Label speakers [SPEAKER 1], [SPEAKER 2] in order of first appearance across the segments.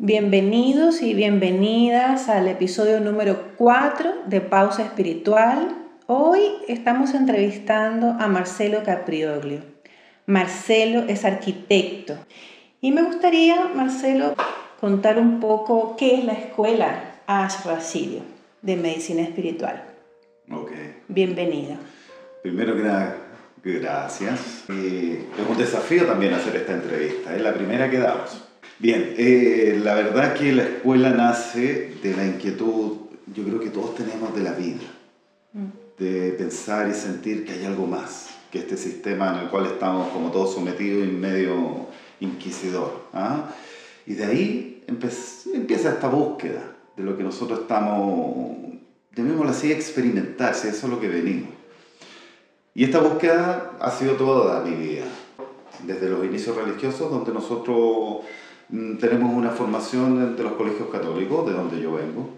[SPEAKER 1] Bienvenidos y bienvenidas al episodio número 4 de Pausa Espiritual. Hoy estamos entrevistando a Marcelo Caprioglio. Marcelo es arquitecto y me gustaría, Marcelo, contar un poco qué es la escuela Ashra Sirio de Medicina Espiritual.
[SPEAKER 2] Ok.
[SPEAKER 1] Bienvenido.
[SPEAKER 2] Primero que nada, gracias. es un desafío también hacer esta entrevista, es la primera que damos. Bien, eh, la verdad que la escuela nace de la inquietud, yo creo que todos tenemos de la vida, mm. de pensar y sentir que hay algo más que este sistema en el cual estamos como todos sometidos y medio inquisidor. ¿ah? Y de ahí empieza esta búsqueda de lo que nosotros estamos, llamémoslo así, experimentar, si eso es lo que venimos. Y esta búsqueda ha sido toda mi vida, desde los inicios religiosos, donde nosotros tenemos una formación de los colegios católicos, de donde yo vengo,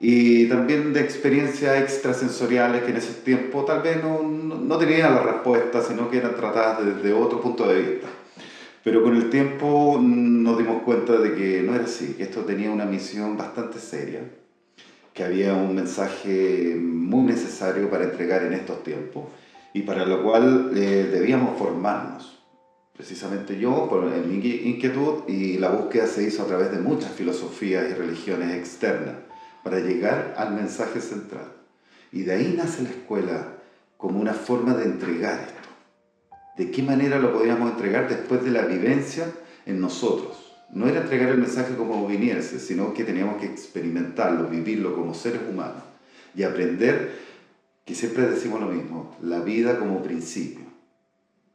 [SPEAKER 2] y también de experiencias extrasensoriales que en ese tiempo tal vez no, no tenían la respuesta, sino que eran tratadas desde otro punto de vista. Pero con el tiempo mm, nos dimos cuenta de que no era así, que esto tenía una misión bastante seria, que había un mensaje muy necesario para entregar en estos tiempos y para lo cual eh, debíamos formarnos precisamente yo, por mi inquietud, y la búsqueda se hizo a través de muchas filosofías y religiones externas para llegar al mensaje central. Y de ahí nace la escuela como una forma de entregar esto. ¿De qué manera lo podíamos entregar después de la vivencia en nosotros? No era entregar el mensaje como viniese, sino que teníamos que experimentarlo, vivirlo como seres humanos y aprender que siempre decimos lo mismo, la vida como principio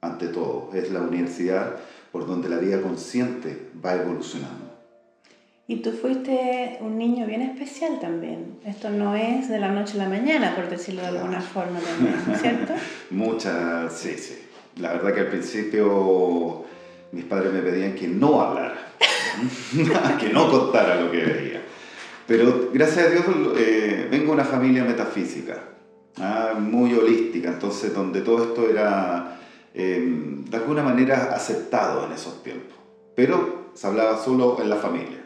[SPEAKER 2] ante todo. Es la universidad por donde la vida consciente va evolucionando.
[SPEAKER 1] Y tú fuiste un niño bien especial también. Esto no es de la noche a la mañana, por decirlo de alguna forma también, ¿cierto?
[SPEAKER 2] Muchas, sí, sí. La verdad que al principio mis padres me pedían que no hablara, que no contara lo que veía. Pero gracias a Dios eh, vengo de una familia metafísica, ah, muy holística, entonces donde todo esto era Em, de alguna manera aceptado en esos tiempos, pero se hablaba solo en la familia.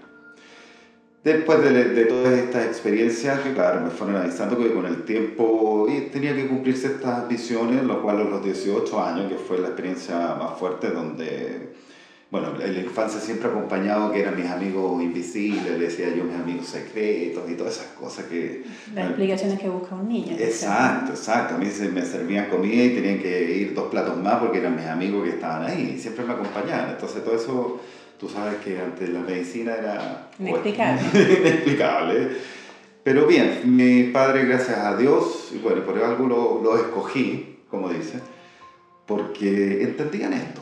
[SPEAKER 2] Después de, de todas estas experiencias, que claro, me fueron avisando que con el tiempo tenía que cumplirse estas visiones, lo cual a los 18 años, que fue la experiencia más fuerte, donde bueno, en la infancia siempre acompañado que eran mis amigos invisibles, le decía yo mis amigos secretos y todas esas cosas que...
[SPEAKER 1] Las explicaciones que busca un niño.
[SPEAKER 2] Exacto, exacto. A mí se me servían comida y tenían que ir dos platos más porque eran mis amigos que estaban ahí y siempre me acompañaban. Entonces todo eso, tú sabes que antes la medicina era...
[SPEAKER 1] Inexplicable.
[SPEAKER 2] inexplicable. Pero bien, mi padre, gracias a Dios, y bueno, por algo lo, lo escogí, como dice, porque entendían esto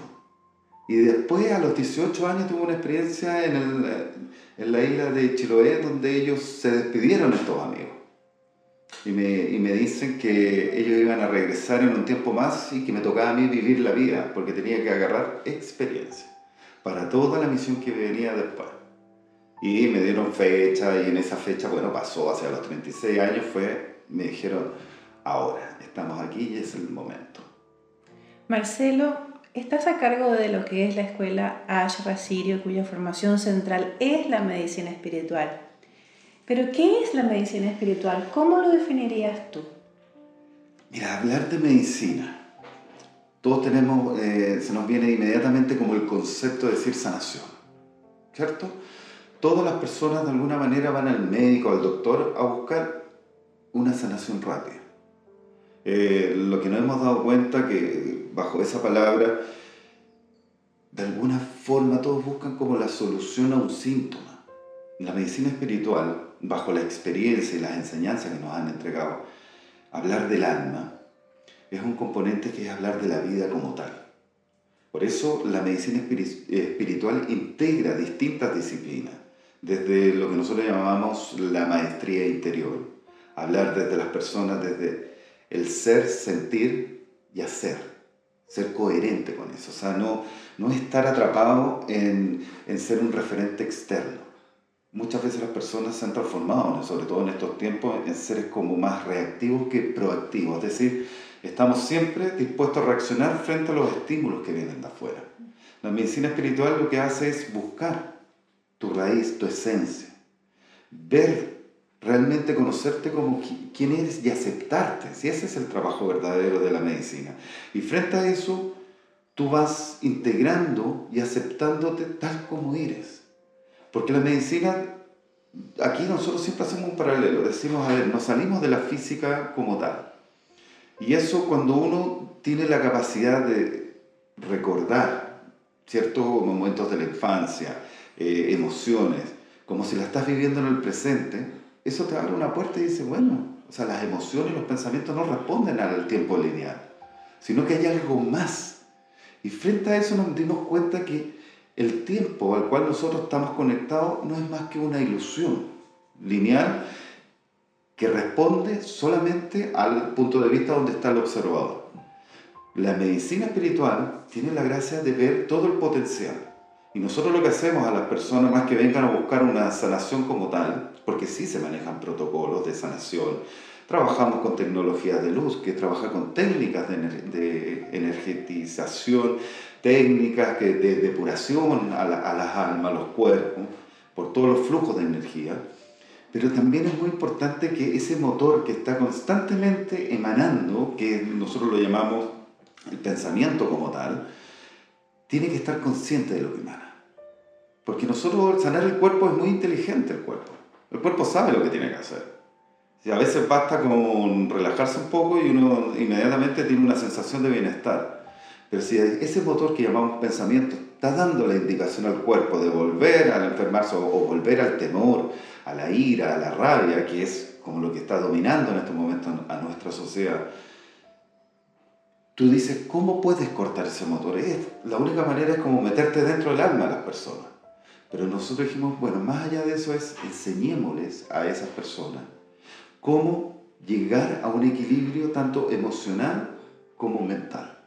[SPEAKER 2] y después, a los 18 años, tuve una experiencia en, el, en la isla de Chiloé, donde ellos se despidieron estos amigos. Y me, y me, dicen que ellos iban a regresar en un tiempo más y que me tocaba a mí vivir la vida, porque tenía que agarrar experiencia para toda la misión que venía después. Y me dieron fecha y en esa fecha, bueno, pasó hacia los 36 años, fue, me dijeron, ahora, estamos aquí y es el momento.
[SPEAKER 1] Marcelo, Estás a cargo de lo que es la escuela Ashra Sirio, cuya formación central es la medicina espiritual. Pero, ¿qué es la medicina espiritual? ¿Cómo lo definirías tú?
[SPEAKER 2] Mira, hablar de medicina, todos tenemos, eh, se nos viene inmediatamente como el concepto de decir sanación, ¿cierto? Todas las personas de alguna manera van al médico, al doctor, a buscar una sanación rápida. Eh, lo que nos hemos dado cuenta que bajo esa palabra, de alguna forma todos buscan como la solución a un síntoma. La medicina espiritual, bajo la experiencia y las enseñanzas que nos han entregado, hablar del alma es un componente que es hablar de la vida como tal. Por eso la medicina espiritual integra distintas disciplinas, desde lo que nosotros llamamos la maestría interior, hablar desde las personas, desde el ser, sentir y hacer ser coherente con eso, o sea, no, no estar atrapado en, en, ser un referente externo. Muchas veces las personas se han transformado, sobre todo en estos tiempos, en seres como más reactivos que proactivos, es decir, estamos siempre dispuestos a reaccionar frente a los estímulos que vienen de afuera. La medicina espiritual lo que hace es buscar tu raíz, tu esencia. Ver, realmente conocerte como quién eres y aceptarte. Si ese es el trabajo verdadero de la medicina. Y frente a eso, tú vas integrando y aceptándote tal como eres. Porque la medicina, aquí nosotros siempre hacemos un paralelo. Decimos, a ver, nos salimos de la física como tal. Y eso cuando uno tiene la capacidad de recordar ciertos momentos de la infancia, eh, emociones, como si la estás viviendo en el presente, eso te abre una puerta y dice, bueno, o sea, las emociones y los pensamientos no responden al tiempo lineal, sino que hay algo más. Y frente a eso nos dimos cuenta que el tiempo al cual nosotros estamos conectados no es más que una ilusión lineal que responde solamente al punto de vista donde está el observador. La medicina espiritual tiene la gracia de ver todo el potencial y nosotros lo que hacemos a las personas, más que vengan a buscar una sanación como tal, porque sí se manejan protocolos de sanación, trabajamos con tecnologías de luz, que trabaja con técnicas de, de energetización, técnicas de, depuración a, a las almas, a los cuerpos, por todos los flujos de energía. Pero también es muy importante que ese motor que está constantemente emanando, que nosotros lo llamamos el pensamiento como tal, tiene que estar consciente de lo que emana. Porque nosotros, sanar el cuerpo es muy inteligente el cuerpo. El cuerpo sabe lo que tiene que hacer. Y a veces basta con relajarse un poco y uno inmediatamente tiene una sensación de bienestar. Pero si ese motor que llamamos pensamiento está dando la indicación al cuerpo de volver al enfermarse o, volver al temor, a la ira, a la rabia, que es como lo que está dominando en este momento a nuestra sociedad, tú dices, ¿cómo puedes cortar ese motor? la única manera es como meterte dentro del alma de las personas. Pero nosotros dijimos, bueno, más allá de eso es enseñémosles a esas personas cómo llegar a un equilibrio tanto emocional como mental.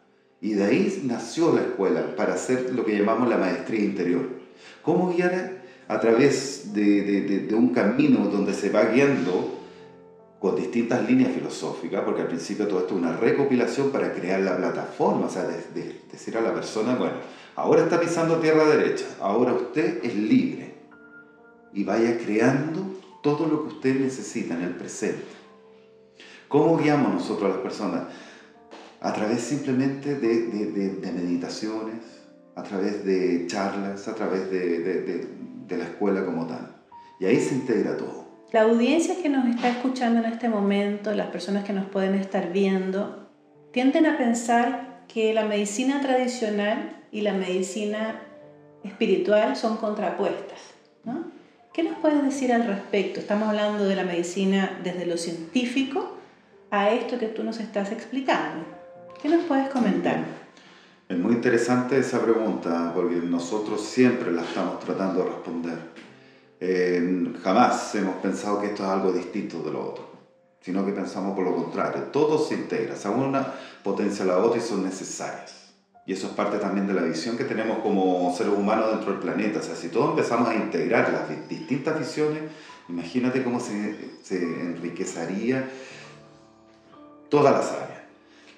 [SPEAKER 2] Y de ahí nació la escuela para hacer lo que llamamos la maestría interior. Cómo guiar a través de, un camino donde se va guiando con distintas líneas filosóficas, porque al principio todo esto es una recopilación para crear la plataforma, o sea, de, decir a la persona, bueno, ahora está pisando tierra derecha, ahora usted es libre y vaya creando todo lo que usted necesita en el presente. ¿Cómo guiamos nosotros a las personas? A través simplemente de, de meditaciones, a través de charlas, a través de la escuela como tal. Y ahí se integra todo.
[SPEAKER 1] La audiencia que nos está escuchando en este momento, las personas que nos pueden estar viendo, tienden a pensar que la medicina tradicional y la medicina espiritual son contrapuestas. ¿no? ¿Qué nos puedes decir al respecto? Estamos hablando de la medicina desde lo científico a esto que tú nos estás explicando. ¿Qué nos puedes comentar?
[SPEAKER 2] Es muy interesante esa pregunta porque nosotros siempre la estamos tratando de responder jamás hemos pensado que esto es algo distinto de lo otro, sino que pensamos por lo contrario. Todo se integra, o una potencia la otra y son necesarias. Y eso es parte también de la visión que tenemos como seres humanos dentro del planeta. O sea, si todos empezamos a integrar las distintas visiones, imagínate cómo se, enriquecería todas las áreas.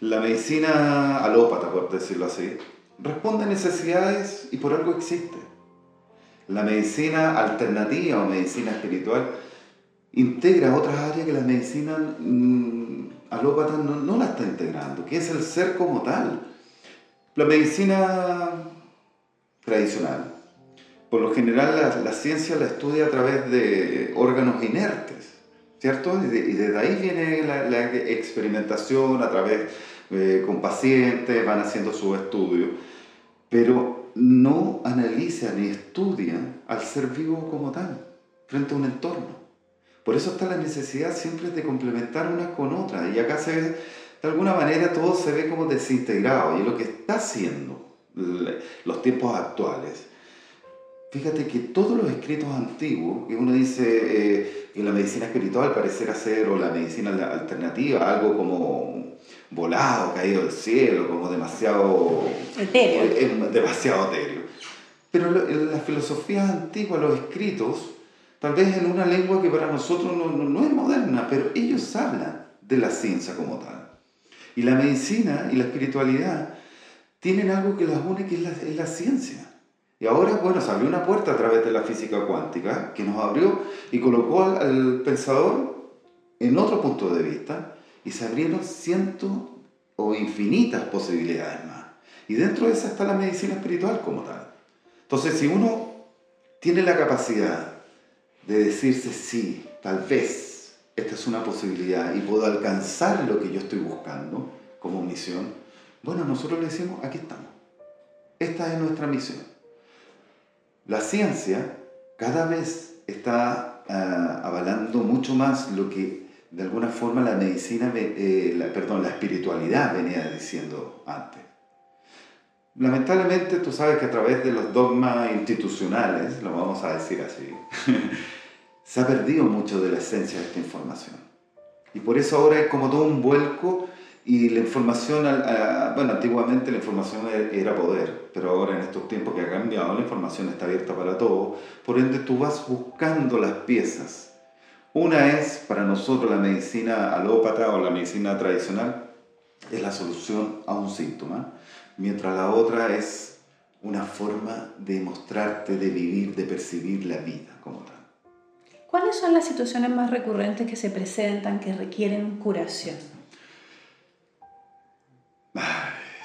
[SPEAKER 2] La medicina alópata, por decirlo así, responde a necesidades y por algo existe. La medicina alternativa o medicina espiritual integra otras áreas que la medicina mm, alópata no, la está integrando, que es el ser como tal. La medicina tradicional, por lo general la, ciencia la estudia a través de órganos inertes, ¿cierto? Y, desde ahí viene la, experimentación a través eh, con pacientes, van haciendo sus estudios, pero no analiza ni estudia al ser vivo como tal, frente a un entorno. Por eso está la necesidad siempre de complementar unas con otras. Y acá se de alguna manera, todo se ve como desintegrado. Y lo que está haciendo los tiempos actuales, fíjate que todos los escritos antiguos, que uno dice eh, que la medicina espiritual pareciera ser, o la medicina alternativa, algo como volado, caído del cielo, como demasiado...
[SPEAKER 1] Etéreo.
[SPEAKER 2] demasiado etéreo. Pero en las filosofías antiguas, los escritos, tal vez en una lengua que para nosotros no, no, es moderna, pero ellos hablan de la ciencia como tal. Y la medicina y la espiritualidad tienen algo que las une, que es la, es la ciencia. Y ahora, bueno, se abrió una puerta a través de la física cuántica que nos abrió y colocó al, pensador en otro punto de vista y se abrieron cientos o infinitas posibilidades más. Y dentro de esa está la medicina espiritual como tal. Entonces, si uno tiene la capacidad de decirse sí, tal vez esta es una posibilidad y puedo alcanzar lo que yo estoy buscando como misión, bueno, nosotros le decimos, aquí estamos. Esta es nuestra misión. La ciencia cada vez está ah, avalando mucho más lo que de alguna forma la medicina, eh, perdón, la espiritualidad venía diciendo antes. Lamentablemente tú sabes que a través de los dogmas institucionales, lo vamos a decir así, se ha perdido mucho de la esencia de esta información. Y por eso ahora es como todo un vuelco y la información, bueno, antiguamente la información era poder, pero ahora en estos tiempos que ha cambiado, la información está abierta para todos, por ende tú vas buscando las piezas una es para nosotros la medicina alópata o la medicina tradicional, es la solución a un síntoma, mientras la otra es una forma de mostrarte, de vivir, de percibir la vida como tal.
[SPEAKER 1] ¿Cuáles son las situaciones más recurrentes que se presentan que requieren curación?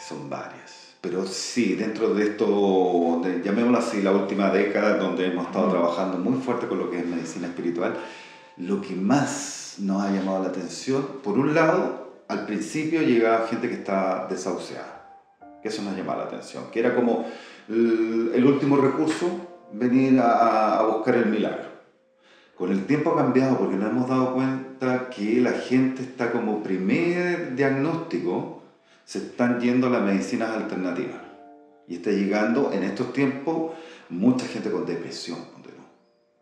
[SPEAKER 2] son varias. Pero sí, dentro de esto, llamémoslo así, la última década, donde hemos estado trabajando muy fuerte con lo que es medicina espiritual, lo que más nos ha llamado la atención, por un lado, al principio llegaba gente que estaba desahuciada, que eso nos llamaba la atención, que era como el, último recurso, venir a, buscar el milagro. Con el tiempo ha cambiado porque nos hemos dado cuenta que la gente está como primer diagnóstico, se están yendo a las medicinas alternativas. Y está llegando en estos tiempos mucha gente con depresión,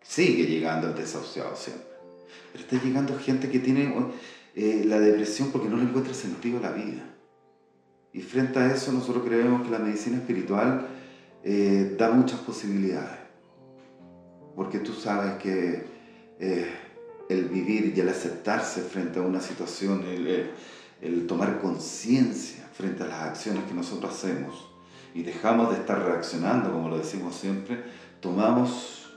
[SPEAKER 2] sigue llegando el desahuciado siempre. Pero está llegando gente que tiene eh, la depresión porque no le encuentra sentido a la vida. Y frente a eso nosotros creemos que la medicina espiritual eh, da muchas posibilidades. Porque tú sabes que eh, el vivir y el aceptarse frente a una situación, el, el tomar conciencia frente a las acciones que nosotros hacemos y dejamos de estar reaccionando, como lo decimos siempre, tomamos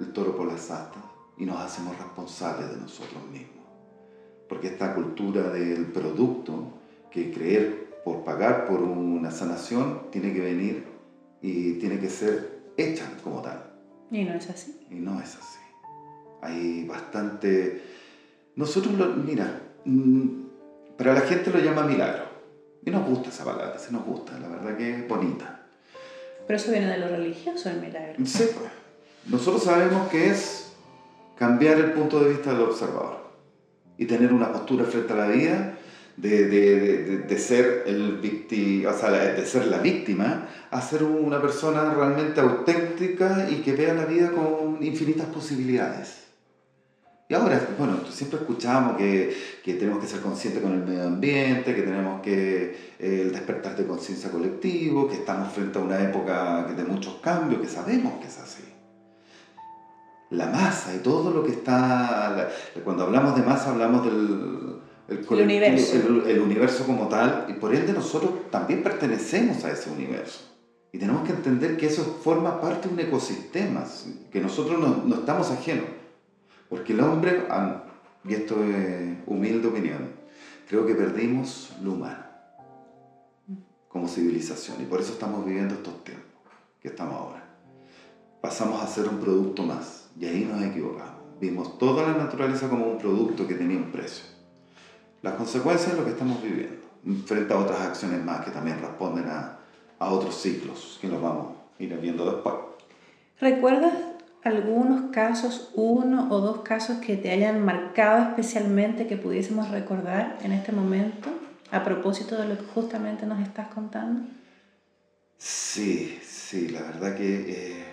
[SPEAKER 2] el toro por las astas y nos hacemos responsables de nosotros mismos. Porque esta cultura del producto, que creer por pagar por una sanación, tiene que venir y tiene que ser hecha como tal.
[SPEAKER 1] Y no es así.
[SPEAKER 2] Y no es así. Hay bastante... Nosotros, lo, mira, mm, para la gente lo llama milagro. Y nos gusta esa palabra, se nos gusta, la verdad que es bonita.
[SPEAKER 1] Pero eso viene de lo religioso, el milagro.
[SPEAKER 2] Sí, pues. Nosotros sabemos que es cambiar el punto de vista del observador y tener una postura frente a la vida de, de, de, ser, el victi, o sea, de ser la víctima a ser una persona realmente auténtica y que vea la vida con infinitas posibilidades. Y ahora, bueno, siempre escuchamos que, que tenemos que ser conscientes con el medio ambiente, que tenemos que eh, el despertar de conciencia colectivo, que estamos frente a una época de muchos cambios, que sabemos que es así la masa y todo lo que está... Cuando hablamos de masa hablamos del
[SPEAKER 1] el, universo.
[SPEAKER 2] El, universo como tal, y por ende nosotros también pertenecemos a ese universo. Y tenemos que entender que eso forma parte de un ecosistema, que nosotros no, no estamos ajenos. Porque el hombre, y esto es humilde opinión, creo que perdimos lo humano como civilización. Y por eso estamos viviendo estos tiempos que estamos ahora. Pasamos a ser un producto más y ahí nos equivocamos. Vimos toda la naturaleza como un producto que tenía un precio. Las consecuencias es lo que estamos viviendo, frente a otras acciones más que también responden a, a otros ciclos que los vamos a ir viendo después.
[SPEAKER 1] ¿Recuerdas algunos casos, uno o dos casos que te hayan marcado especialmente que pudiésemos recordar en este momento a propósito de lo que justamente nos estás contando?
[SPEAKER 2] Sí, sí, la verdad que eh,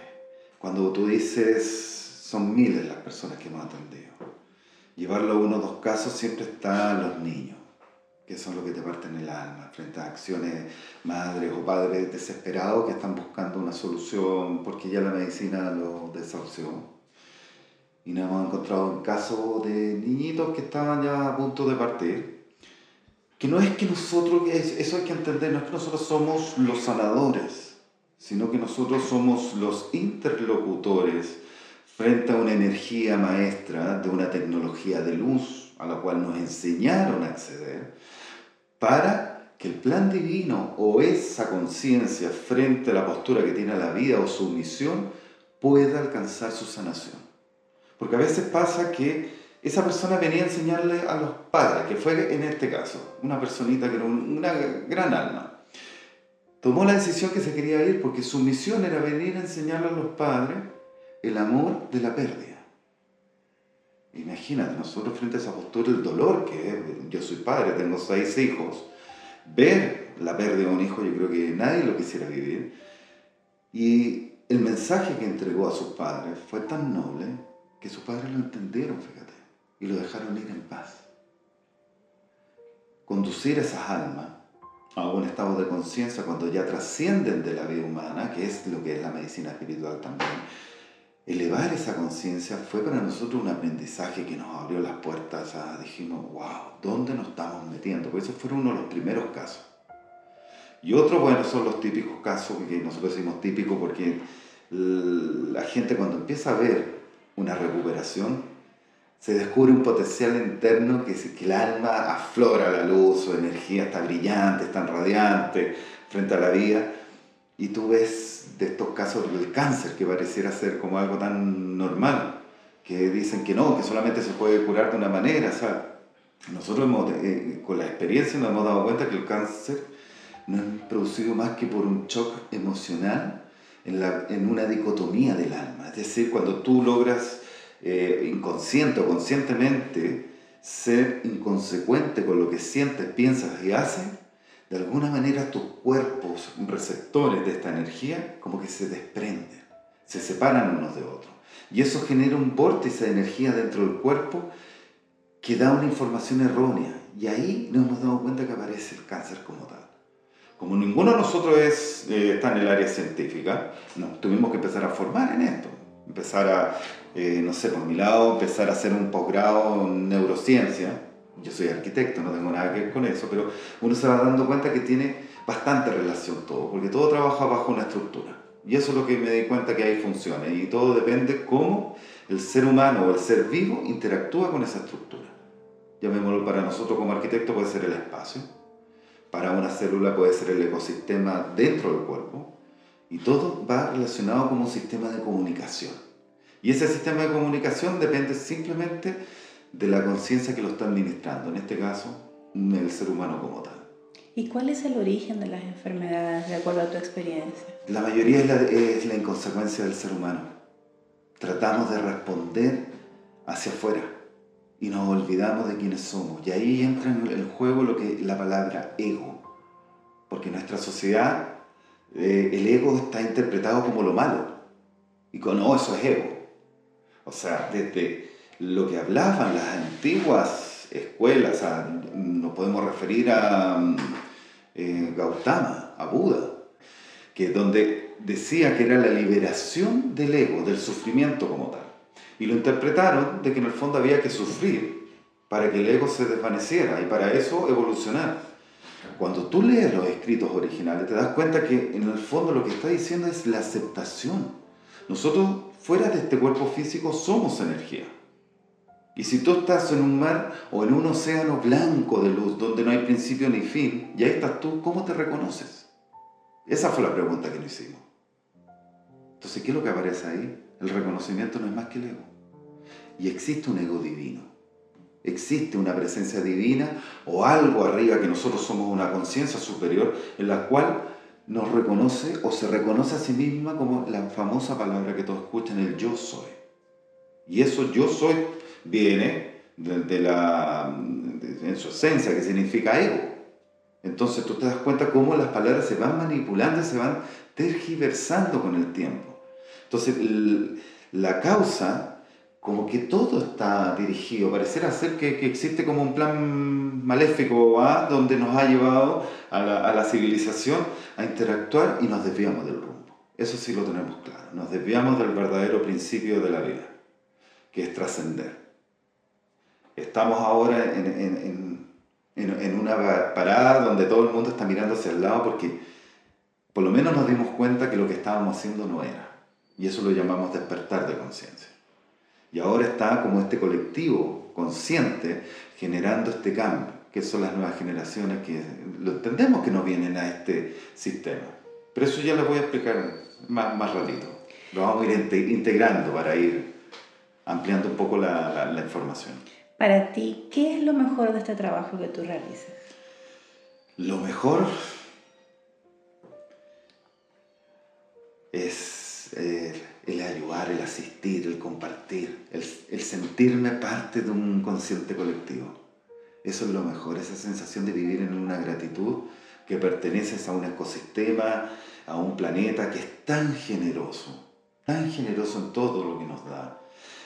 [SPEAKER 2] cuando tú dices son miles las personas que hemos atendido. Llevarlo a uno o dos casos siempre están los niños, que son los que te parten el alma, frente a acciones madres o padres desesperados que están buscando una solución porque ya la medicina los desahució. Y nos hemos encontrado en casos de niñitos que estaban ya a punto de partir. Que no es que nosotros, eso hay que entender, no es que nosotros somos los sanadores, sino que nosotros somos los interlocutores frente a una energía maestra de una tecnología de luz a la cual nos enseñaron a acceder, para que el plan divino o esa conciencia frente a la postura que tiene la vida o su misión pueda alcanzar su sanación. Porque a veces pasa que esa persona venía a enseñarle a los padres, que fue en este caso, una personita que era una gran alma. Tomó la decisión que se quería ir porque su misión era venir a enseñarle a los padres el amor de la pérdida. Imagínate, nosotros frente a esa postura, el dolor que es, yo soy padre, tengo seis hijos, ver la pérdida de un hijo, yo creo que nadie lo quisiera vivir. Y el mensaje que entregó a sus padres fue tan noble que sus padres lo entendieron, fíjate, y lo dejaron ir en paz. Conducir esas almas a un estado de conciencia cuando ya trascienden de la vida humana, que es lo que es la medicina espiritual también, elevar esa conciencia fue para nosotros un aprendizaje que nos abrió las puertas a, dijimos, wow, ¿dónde nos estamos metiendo? Porque esos fueron uno de los primeros casos. Y otros, bueno, son los típicos casos que nosotros decimos típicos porque la gente cuando empieza a ver una recuperación, se descubre un potencial interno que, que el alma aflora la luz, su energía está brillante, está radiante frente a la vida, y tú ves de estos casos del cáncer, que pareciera ser como algo tan normal, que dicen que no, que solamente se puede curar de una manera. O sea, nosotros eh, con la experiencia nos hemos dado cuenta que el cáncer no es producido más que por un shock emocional en, la, en una dicotomía del alma. Es decir, cuando tú logras eh, inconsciente o conscientemente ser inconsecuente con lo que sientes, piensas y haces, de alguna manera tus cuerpos receptores de esta energía como que se desprenden, se separan unos de otros. Y eso genera un vórtice de energía dentro del cuerpo que da una información errónea. Y ahí nos hemos dado cuenta que aparece el cáncer como tal. Como ninguno de nosotros es, eh, está en el área científica, nos tuvimos que empezar a formar en esto. Empezar a, eh, no sé, por mi lado, empezar a hacer un posgrado en neurociencia, yo soy arquitecto, no tengo nada que ver con eso, pero uno se va dando cuenta que tiene bastante relación todo, porque todo trabaja bajo una estructura. Y eso es lo que me di cuenta que hay funciones, y todo depende cómo el ser humano o el ser vivo interactúa con esa estructura. Llamémoslo para nosotros como arquitecto puede ser el espacio, para una célula puede ser el ecosistema dentro del cuerpo, y todo va relacionado como un sistema de comunicación. Y ese sistema de comunicación depende simplemente de la conciencia que lo está administrando, en este caso, el ser humano como tal.
[SPEAKER 1] ¿Y cuál es el origen de las enfermedades, de acuerdo a tu experiencia?
[SPEAKER 2] La mayoría es la, es la inconsecuencia del ser humano. Tratamos de responder hacia afuera y nos olvidamos de quiénes somos. Y ahí entra en el juego lo que la palabra ego. Porque en nuestra sociedad eh, el ego está interpretado como lo malo. Y con, no, eso es ego. O sea, desde lo que hablaban las antiguas escuelas, nos podemos referir a eh, Gautama, a Buda, que donde decía que era la liberación del ego, del sufrimiento como tal. Y lo interpretaron de que en el fondo había que sufrir para que el ego se desvaneciera y para eso evolucionar. Cuando tú lees los escritos originales te das cuenta que en el fondo lo que está diciendo es la aceptación. Nosotros fuera de este cuerpo físico somos energía. Y si tú estás en un mar o en un océano blanco de luz donde no hay principio ni fin, y ahí estás tú, ¿cómo te reconoces? Esa fue la pregunta que nos hicimos. Entonces, ¿qué es lo que aparece ahí? El reconocimiento no es más que el ego. Y existe un ego divino. Existe una presencia divina o algo arriba que nosotros somos una conciencia superior en la cual nos reconoce o se reconoce a sí misma como la famosa palabra que todos escuchan, el yo soy. Y eso yo soy viene de, la, en su esencia, que significa ego. Entonces tú te das cuenta cómo las palabras se van manipulando, se van tergiversando con el tiempo. Entonces la causa, como que todo está dirigido, parecerá ser que, que existe como un plan maléfico ¿ah? donde nos ha llevado a la, a la civilización a interactuar y nos desviamos del rumbo. Eso sí lo tenemos claro, nos desviamos del verdadero principio de la vida, que es trascender. Estamos ahora en, una parada donde todo el mundo está mirando hacia el lado porque por lo menos nos dimos cuenta que lo que estábamos haciendo no era. Y eso lo llamamos despertar de conciencia. Y ahora está como este colectivo consciente generando este cambio, que son las nuevas generaciones que lo entendemos que no vienen a este sistema. Pero eso ya les voy a explicar más, más ratito. Lo vamos a ir integrando para ir ampliando un poco la, la, información.
[SPEAKER 1] Para ti, ¿qué es lo mejor de este trabajo que tú realizas?
[SPEAKER 2] Lo mejor es eh, el ayudar, el asistir, el compartir, el, sentirme parte de un consciente colectivo. Eso es lo mejor, esa sensación de vivir en una gratitud que perteneces a un ecosistema, a un planeta que es tan generoso, tan generoso en todo lo que nos da.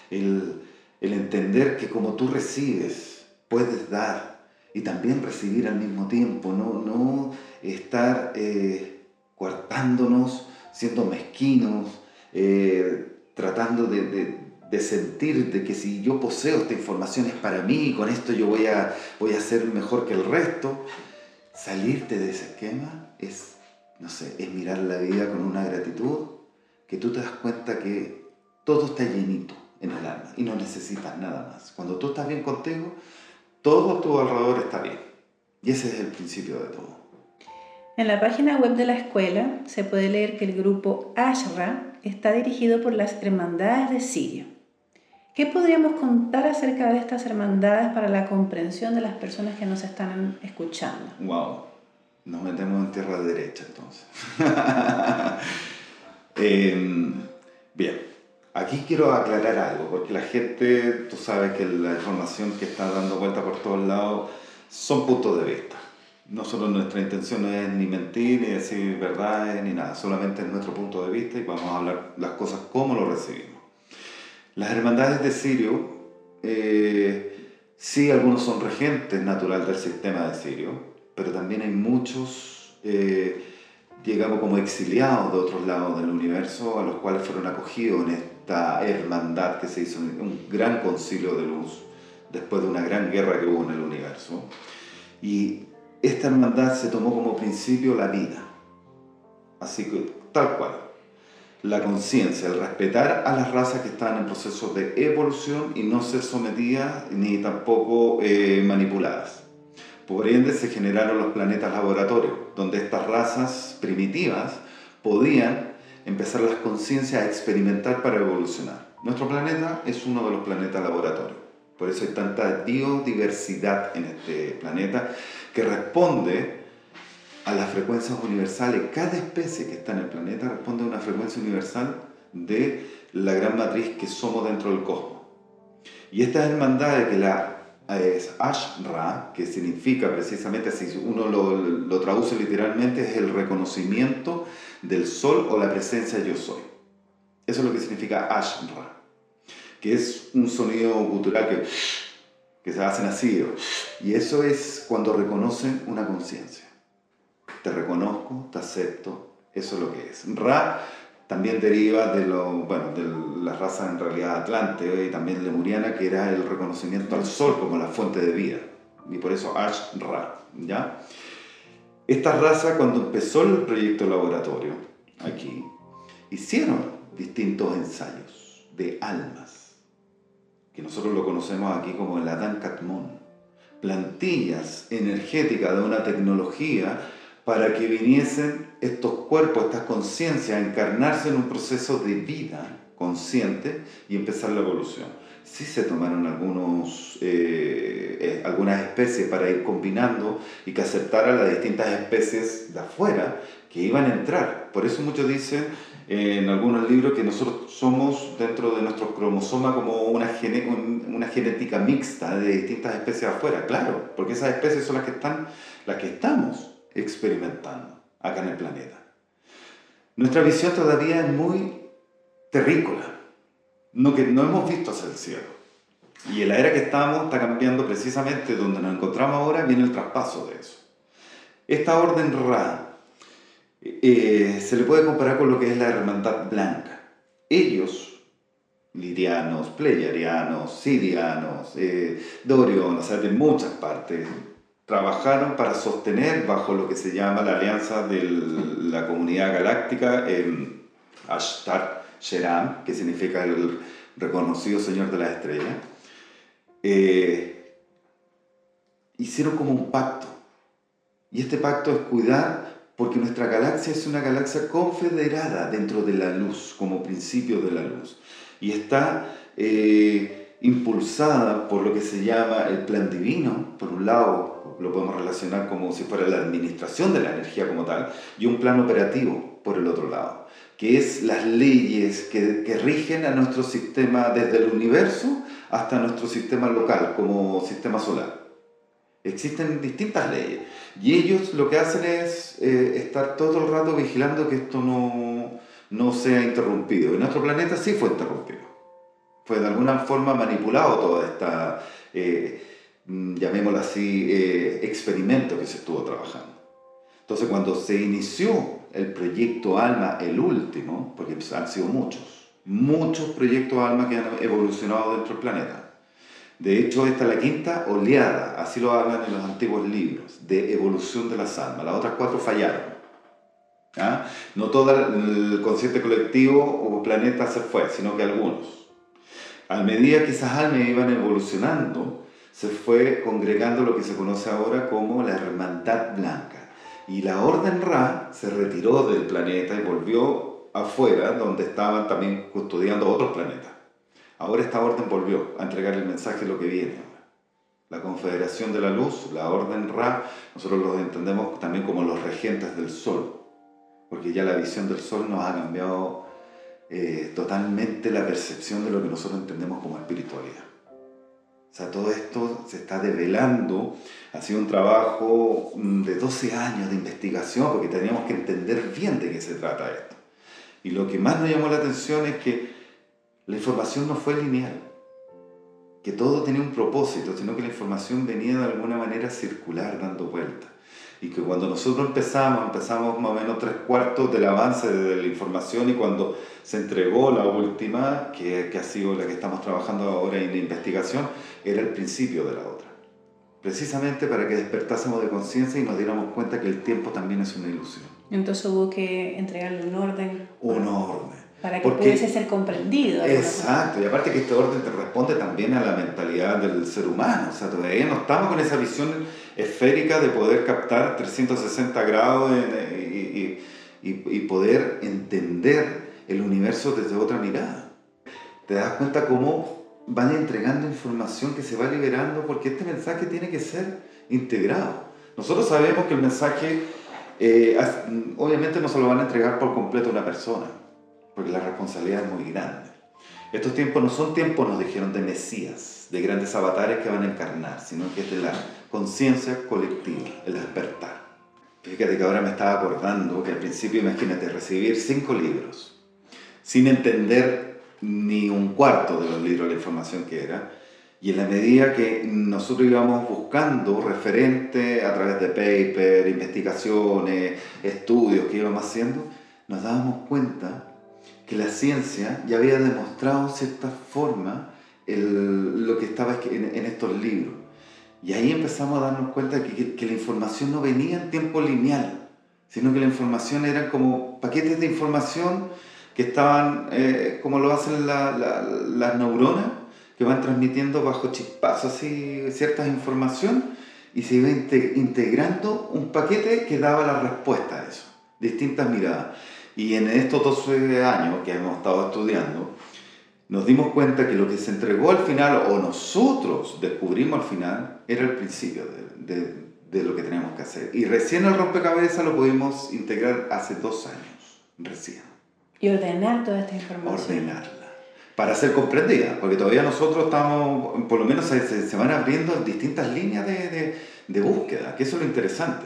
[SPEAKER 2] El, el entender que como tú recibes, puedes dar y también recibir al mismo tiempo, no, no estar eh, coartándonos, siendo mezquinos, eh, tratando de, de, de, que si yo poseo esta información es para mí y con esto yo voy a, voy a ser mejor que el resto. Salirte de ese esquema es, no sé, es mirar la vida con una gratitud que tú te das cuenta que todo está llenito en el alma y no necesitas nada más. Cuando tú estás bien contigo, todo a tu alrededor está bien. Y ese es el principio de todo.
[SPEAKER 1] En la página web de la escuela se puede leer que el grupo Ashra está dirigido por las Hermandades de Sirio. ¿Qué podríamos contar acerca de estas hermandades para la comprensión de las personas que nos están escuchando?
[SPEAKER 2] ¡Wow! Nos metemos en tierra derecha entonces. Em, bien, aquí quiero aclarar algo, porque la gente, tú sabes que la información que está dando vuelta por todos lados son puntos de vista. Nosotros nuestra intención no es ni mentir, ni decir verdades, ni nada, solamente es nuestro punto de vista y vamos a hablar las cosas como lo recibimos. Las hermandades de Sirio, eh, sí, algunos son regentes natural del sistema de Sirio, pero también hay muchos, eh, digamos, como exiliados de otros lados del universo, a los cuales fueron acogidos en esta hermandad que se hizo un gran concilio de luz, después de una gran guerra que hubo en el universo. Y esta hermandad se tomó como principio la vida. Así que, tal cual. La conciencia, el respetar a las razas que están en proceso de evolución y no ser sometidas ni tampoco eh, manipuladas. Por ende, se generaron los planetas laboratorios, donde estas razas primitivas podían empezar las conciencias a experimentar para evolucionar. Nuestro planeta es uno de los planetas laboratorios. Por eso hay tanta biodiversidad en este planeta que responde a las frecuencias universales. Cada especie que está en el planeta responde a una frecuencia universal de la gran matriz que somos dentro del cosmos. Y esta hermandad que la es Ashra, que significa precisamente, si uno lo, lo traduce literalmente, es el reconocimiento del sol o la presencia yo soy. Eso es lo que significa Ashra que es un sonido gutural que, que se hacen así. Y eso es cuando reconocen una conciencia. Te reconozco, te acepto, eso es lo que es. Ra también deriva de, lo, bueno, de la raza en realidad atlante y también lemuriana, que era el reconocimiento al sol como la fuente de vida. Y por eso Ash Ra, ¿ya? Esta raza, cuando empezó el proyecto laboratorio, aquí, hicieron distintos ensayos de almas que nosotros lo conocemos aquí como el Adán Catmón, plantillas energéticas de una tecnología para que viniesen estos cuerpos, estas conciencias, a encarnarse en un proceso de vida consciente y empezar la evolución. Sí se tomaron algunos, eh, eh, algunas especies para ir combinando y que aceptaran las distintas especies de afuera que iban a entrar. Por eso muchos dicen en algunos libros que nosotros somos dentro de nuestro cromosoma como una, una genética mixta de distintas especies afuera, claro, porque esas especies son las que, están, las que estamos experimentando acá en el planeta. Nuestra visión todavía es muy terrícola, no, que no hemos visto hacia el cielo. Y en la era que estamos está cambiando precisamente donde nos encontramos ahora, viene el traspaso de eso. Esta orden Ra eh, se le puede comparar con lo que es la hermandad blanca. Ellos, lirianos, pleyarianos, sirianos, eh, o sea, de muchas partes, trabajaron para sostener bajo lo que se llama la alianza de la comunidad galáctica en Ashtar Sheram, que significa el reconocido Señor de las Estrellas, eh, hicieron como un pacto. Y este pacto es cuidar porque nuestra galaxia es una galaxia confederada dentro de la luz, como principio de la luz. Y está eh, impulsada por lo que se llama el plan divino, por un lado, lo podemos relacionar como si fuera la administración de la energía como tal, y un plan operativo por el otro lado, que es las leyes que, que rigen a nuestro sistema desde el universo hasta nuestro sistema local como sistema solar. Existen distintas leyes y ellos lo que hacen es eh, estar todo el rato vigilando que esto no, no sea interrumpido. En nuestro planeta sí fue interrumpido. Fue de alguna forma manipulado toda esta, eh, llamémoslo así, eh, experimento que se estuvo trabajando. Entonces cuando se inició el proyecto ALMA, el último, porque han sido muchos, muchos proyectos ALMA que han evolucionado dentro del planeta de hecho, esta es la quinta oleada, así lo hablan en los antiguos libros, de evolución de las almas. Las otras cuatro fallaron. ¿Ah? No todo el consciente colectivo o planeta se fue, sino que algunos. A medida que esas almas iban evolucionando, se fue congregando lo que se conoce ahora como la Hermandad Blanca. Y la Orden Ra se retiró del planeta y volvió afuera, donde estaban también custodiando otros planetas. Ahora esta orden volvió a entregar el mensaje de lo que viene La Confederación de la Luz, la Orden Ra, nosotros los entendemos también como los regentes del Sol, porque ya la visión del Sol nos ha cambiado eh, totalmente la percepción de lo que nosotros entendemos como espiritualidad. O sea, todo esto se está develando, ha sido un trabajo mm, de 12 años de investigación, porque teníamos que entender bien de qué se trata esto. Y lo que más nos llamó la atención es que la información no fue lineal, que todo tenía un propósito, sino que la información venía de alguna manera circular, dando vueltas. Y que cuando nosotros empezamos, empezamos más o menos tres cuartos del avance de la información y cuando se entregó la última, que, que ha sido la que estamos trabajando ahora en la investigación, era el principio de la otra. Precisamente para que despertásemos de conciencia y nos diéramos cuenta que el tiempo también es una ilusión.
[SPEAKER 1] Entonces hubo que entregarle un orden.
[SPEAKER 2] Un orden
[SPEAKER 1] para que pudiese ser comprendido.
[SPEAKER 2] Exacto, y aparte que este orden te responde también a la mentalidad del ser humano, o sea, todavía no estamos con esa visión esférica de poder captar 360 grados y, y, poder entender el universo desde otra mirada. Te das cuenta cómo van entregando información que se va liberando porque este mensaje tiene que ser integrado. Nosotros sabemos que el mensaje, eh, obviamente no se lo van a entregar por completo a una persona porque la responsabilidad es muy grande. Estos tiempos no son tiempos, nos dijeron, de mesías, de grandes avatares que van a encarnar, sino que es de la conciencia colectiva, el despertar. Fíjate que ahora me estaba acordando que al principio, imagínate, recibir cinco libros, sin entender ni un cuarto de los libros, la información que era, y en la medida que nosotros íbamos buscando referente a través de paper, investigaciones, estudios que íbamos haciendo, nos dábamos cuenta que la ciencia ya había demostrado cierta forma el, lo que estaba en, en, estos libros. Y ahí empezamos a darnos cuenta que, que, la información no venía en tiempo lineal, sino que la información eran como paquetes de información que estaban, eh, como lo hacen las neuronas, que van transmitiendo bajo chispazos así ciertas información y se iba integrando un paquete que daba la respuesta a eso, distintas miradas. Y en estos 12 años que hemos estado estudiando, nos dimos cuenta que lo que se entregó al final, o nosotros descubrimos al final, era el principio de, de, de lo que teníamos que hacer. Y recién el rompecabezas lo pudimos integrar hace dos años, recién.
[SPEAKER 1] Y ordenar toda esta información.
[SPEAKER 2] Ordenarla. Para ser comprendida, porque todavía nosotros estamos, por lo menos se, se van abriendo distintas líneas de, de búsqueda, que eso es lo interesante.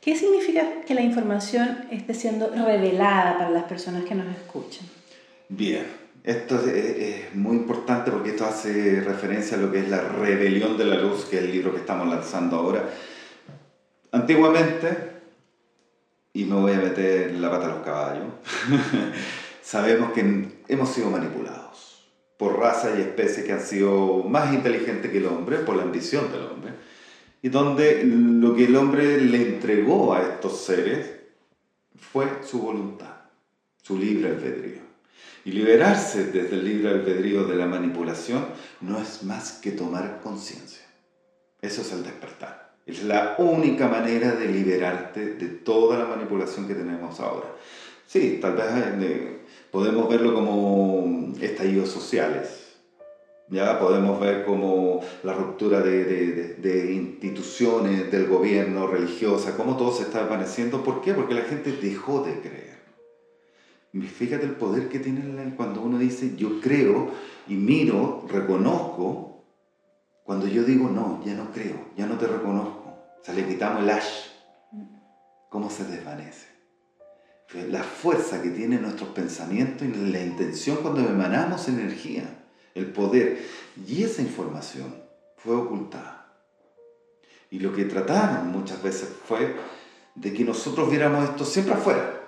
[SPEAKER 1] ¿Qué significa que la información esté siendo revelada para las personas que nos escuchan?
[SPEAKER 2] Bien, esto es, muy importante porque esto hace referencia a lo que es la rebelión de la luz, que es el libro que estamos lanzando ahora. Antiguamente, y me voy a meter la pata a los caballos, sabemos que hemos sido manipulados por razas y especies que han sido más inteligentes que el hombre, por la ambición del hombre y donde lo que el hombre le entregó a estos seres fue su voluntad, su libre albedrío. Y liberarse desde el libre albedrío de la manipulación no es más que tomar conciencia. Eso es el despertar. Es la única manera de liberarte de toda la manipulación que tenemos ahora. Sí, tal vez eh, podemos verlo como estallidos sociales, ya podemos ver como la ruptura de, de, instituciones del gobierno, religiosa, cómo todo se está desvaneciendo. ¿Por qué? Porque la gente dejó de creer. Fíjate el poder que tiene cuando uno dice yo creo y miro, reconozco, cuando yo digo no, ya no creo, ya no te reconozco. Le quitamos el ash. ¿Cómo se desvanece? La fuerza que tienen nuestros pensamientos y la intención cuando emanamos energía el poder. Y esa información fue ocultada. Y lo que trataron muchas veces fue de que nosotros viéramos esto siempre afuera.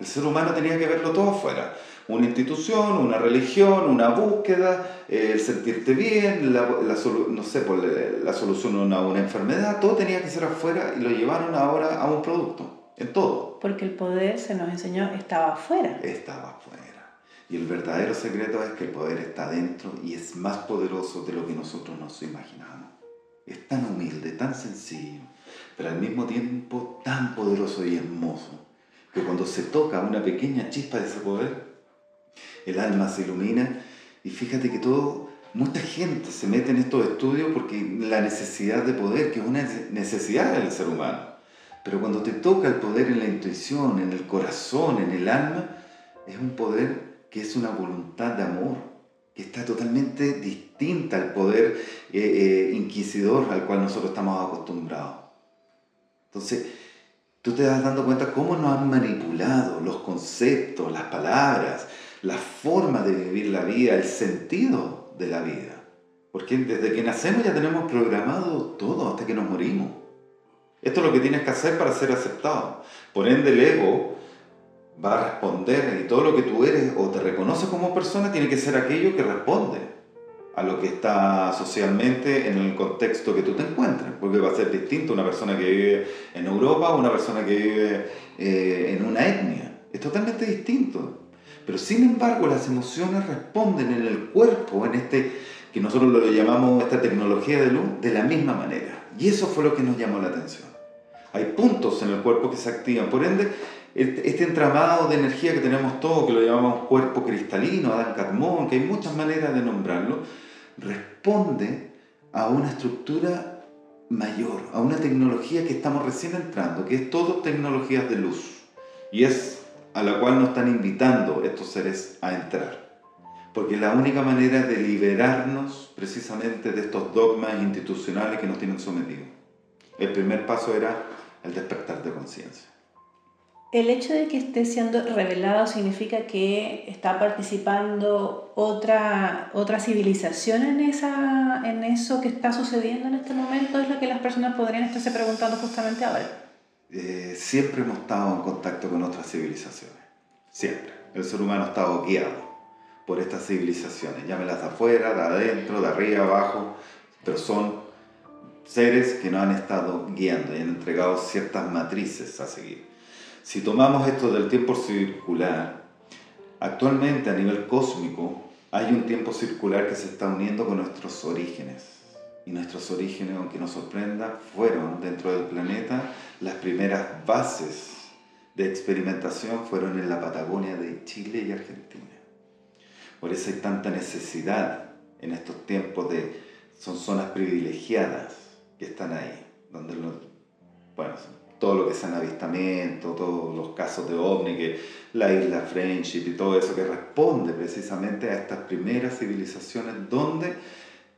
[SPEAKER 2] El ser humano tenía que verlo todo afuera. Una institución, una religión, una búsqueda, el sentirte bien, la, no sé, por pues, la solución a una enfermedad, todo tenía que ser afuera y lo llevaron ahora a un producto, en todo.
[SPEAKER 1] Porque el poder, se nos enseñó, estaba afuera.
[SPEAKER 2] Estaba afuera. Y el verdadero secreto es que el poder está dentro y es más poderoso de lo que nosotros nos imaginamos. Es tan humilde, tan sencillo, pero al mismo tiempo tan poderoso y hermoso, que cuando se toca una pequeña chispa de ese poder, el alma se ilumina y fíjate que todo, mucha gente se mete en estos estudios porque la necesidad de poder, que es una necesidad del ser humano, pero cuando te toca el poder en la intuición, en el corazón, en el alma, es un poder que es una voluntad de amor, que está totalmente distinta al poder eh, eh, inquisidor al cual nosotros estamos acostumbrados. Entonces, tú te das dando cuenta cómo nos han manipulado los conceptos, las palabras, la forma de vivir la vida, el sentido de la vida. Porque desde que nacemos ya tenemos programado todo hasta que nos morimos. Esto es lo que tienes que hacer para ser aceptado. Por ende, el ego va a responder y todo lo que tú eres o te reconoces como persona tiene que ser aquello que responde a lo que está socialmente en el contexto que tú te encuentres, porque va a ser distinto una persona que vive en Europa o una persona que vive eh, en una etnia. Es totalmente distinto. Pero sin embargo las emociones responden en el cuerpo, en este que nosotros lo llamamos esta tecnología de luz, de la misma manera. Y eso fue lo que nos llamó la atención. Hay puntos en el cuerpo que se activan. Por ende, este entramado de energía que tenemos todos, que lo llamamos cuerpo cristalino, Adán Cadmón, que hay muchas maneras de nombrarlo, responde a una estructura mayor, a una tecnología que estamos recién entrando, que es todo tecnologías de luz. Y es a la cual nos están invitando estos seres a entrar. Porque la única manera de liberarnos precisamente de estos dogmas institucionales que nos tienen sometidos. El primer paso era el despertar de conciencia.
[SPEAKER 1] El hecho de que esté siendo revelado significa que está participando otra, otra civilización en, esa, en eso que está sucediendo en este momento, es lo que las personas podrían estarse preguntando justamente ahora.
[SPEAKER 2] Eh, siempre hemos estado en contacto con otras civilizaciones, siempre. El ser humano ha estado guiado por estas civilizaciones, llámelas de afuera, de adentro, de arriba, abajo, pero son seres que nos han estado guiando y han entregado ciertas matrices a seguir. Si tomamos esto del tiempo circular, actualmente a nivel cósmico hay un tiempo circular que se está uniendo con nuestros orígenes. Y nuestros orígenes, aunque nos sorprenda, fueron dentro del planeta las primeras bases de experimentación fueron en la Patagonia de Chile y Argentina. Por eso hay tanta necesidad en estos tiempos de... Son zonas privilegiadas que están ahí, donde, bueno, todo lo que sean avistamientos, todos los casos de ovni, que la isla Friendship y todo eso que responde precisamente a estas primeras civilizaciones donde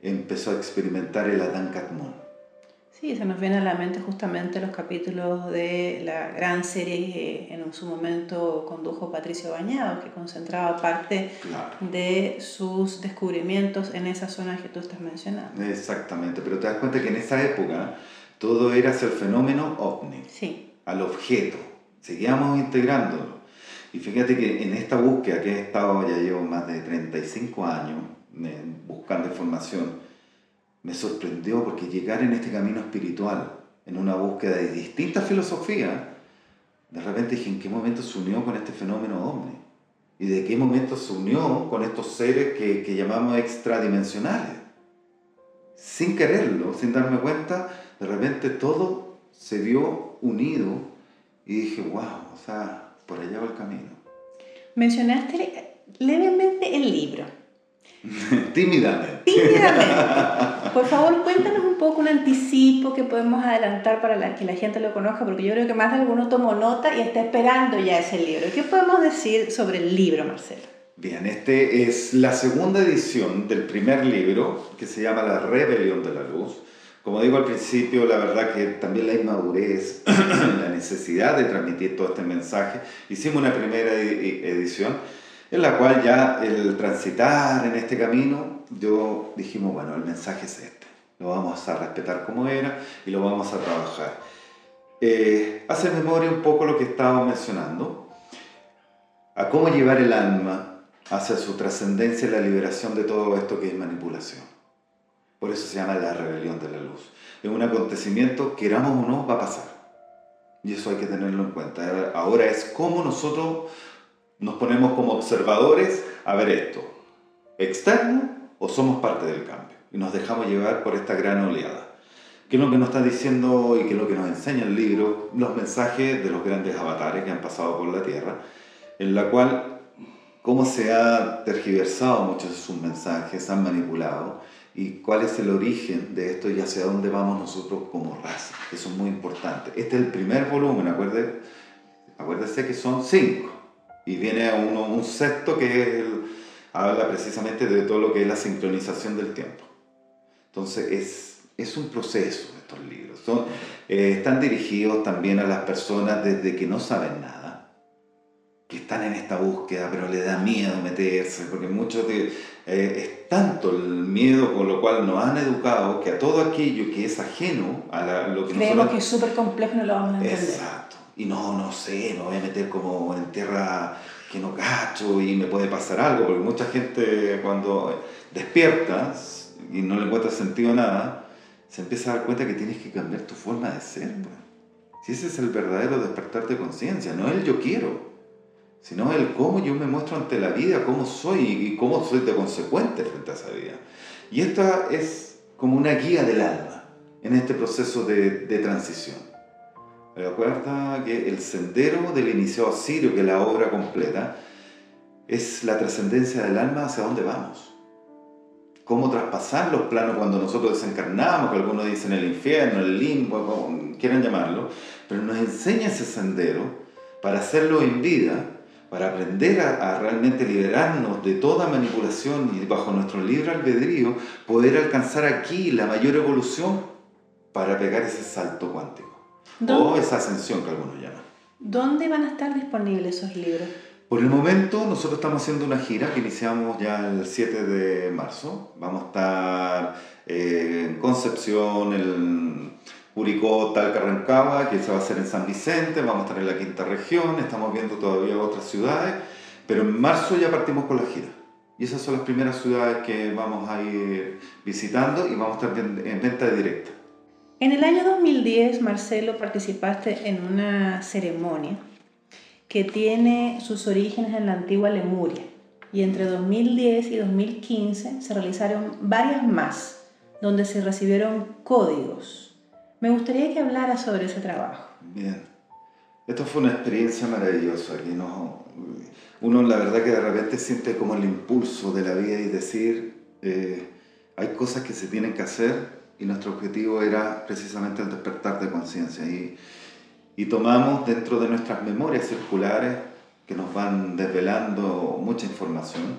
[SPEAKER 2] empezó a experimentar el Adán Catmón.
[SPEAKER 1] Sí, se nos viene a la mente justamente los capítulos de la gran serie que en su momento condujo Patricio Bañado, que concentraba parte de sus descubrimientos en esas zonas que tú estás mencionando.
[SPEAKER 2] Exactamente, pero te das cuenta que en esa época todo era hacia el fenómeno ovni,
[SPEAKER 1] sí.
[SPEAKER 2] al objeto. Seguíamos integrándolo. Y fíjate que en esta búsqueda que he estado, ya llevo más de 35 años buscando información, me sorprendió porque llegar en este camino espiritual, en una búsqueda de distintas filosofías, de repente dije, ¿en qué momento se unió con este fenómeno hombre? ¿Y de qué momento se unió con estos seres que, que llamamos extradimensionales? Sin quererlo, sin darme cuenta, de repente todo se vio unido y dije, wow, o sea, por allá va el camino.
[SPEAKER 1] Mencionaste levemente el libro.
[SPEAKER 2] Tímidamente.
[SPEAKER 1] Tímidamente. Por favor, cuéntanos un poco un anticipo que podemos adelantar para que la gente lo conozca, porque yo creo que más de alguno tomó nota y está esperando ya ese libro. ¿Qué podemos decir sobre el libro, Marcelo?
[SPEAKER 2] Bien, este es la segunda edición del primer libro que se llama La Rebelión de la Luz. Como digo al principio, la verdad que también la inmadurez, la necesidad de transmitir todo este mensaje. Hicimos una primera edición en la cual ya el transitar en este camino, yo dijimos, bueno, el mensaje es este, lo vamos a respetar como era y lo vamos a trabajar. Eh, hace memoria un poco lo que estaba mencionando, a cómo llevar el alma hacia su trascendencia y la liberación de todo esto que es manipulación. Por eso se llama la rebelión de la luz. Es un acontecimiento, queramos o no, va a pasar. Y eso hay que tenerlo en cuenta. Ahora es cómo nosotros nos ponemos como observadores a ver esto, externo o somos parte del cambio y nos dejamos llevar por esta gran oleada. ¿Qué es lo que nos está diciendo y qué es lo que nos enseña el libro? Los mensajes de los grandes avatares que han pasado por la Tierra, en la cual cómo se ha tergiversado muchos de sus mensajes, se han manipulado y cuál es el origen de esto y hacia dónde vamos nosotros como raza. Eso es muy importante. Este es el primer volumen, acuérdese, acuérdese que son cinco. Y viene uno, un sexto que habla precisamente de todo lo que es la sincronización del tiempo. Entonces es, es un proceso estos libros. Son, eh, están dirigidos también a las personas desde que no saben nada, que están en esta búsqueda, pero les da miedo meterse, porque muchos de, eh, es tanto el miedo con lo cual nos han educado que a todo aquello que es ajeno a lo que
[SPEAKER 1] Creemos que es súper complejo no lo vamos a entender.
[SPEAKER 2] Exacto y no, no sé, me voy a meter como en tierra que no cacho y me puede pasar algo, porque mucha gente cuando despierta y no le encuentra sentido a nada, se empieza a dar cuenta que tienes que cambiar tu forma de ser. Pues. Si ese es el verdadero despertar de conciencia, no el yo quiero, sino el cómo yo me muestro ante la vida, cómo soy y cómo soy de consecuente frente a esa vida. Y esta es como una guía del alma en este proceso de, de transición. Recuerda que el sendero del iniciado sirio, que es la obra completa, es la trascendencia del alma hacia dónde vamos. Cómo traspasar los planos cuando nosotros desencarnamos, que algunos dicen el infierno, el limbo, como quieran llamarlo, pero nos enseña ese sendero para hacerlo en vida, para aprender a, a, realmente liberarnos de toda manipulación y bajo nuestro libre albedrío poder alcanzar aquí la mayor evolución para pegar ese salto cuántico o esa ascensión que algunos llaman.
[SPEAKER 1] ¿Dónde van a estar disponibles esos libros?
[SPEAKER 2] Por el momento nosotros estamos haciendo una gira que iniciamos ya el 7 de marzo. Vamos a estar eh, en Concepción, en Curicó, Talca, Rancagua, que se va a hacer en San Vicente, vamos a estar en la quinta región, estamos viendo todavía otras ciudades, pero en marzo ya partimos con la gira. Y esas son las primeras ciudades que vamos a ir visitando y vamos a estar en venta directa.
[SPEAKER 1] En el año 2010, Marcelo, participaste en una ceremonia que tiene sus orígenes en la antigua Lemuria y entre 2010 y 2015 se realizaron varias más donde se recibieron códigos. Me gustaría que hablara sobre ese trabajo.
[SPEAKER 2] Bien, esto fue una experiencia maravillosa. Aquí no, uno la verdad que de repente siente como el impulso de la vida y decir, eh, hay cosas que se tienen que hacer y nuestro objetivo era precisamente el despertar de conciencia. Y, y tomamos dentro de nuestras memorias circulares, que nos van desvelando mucha información,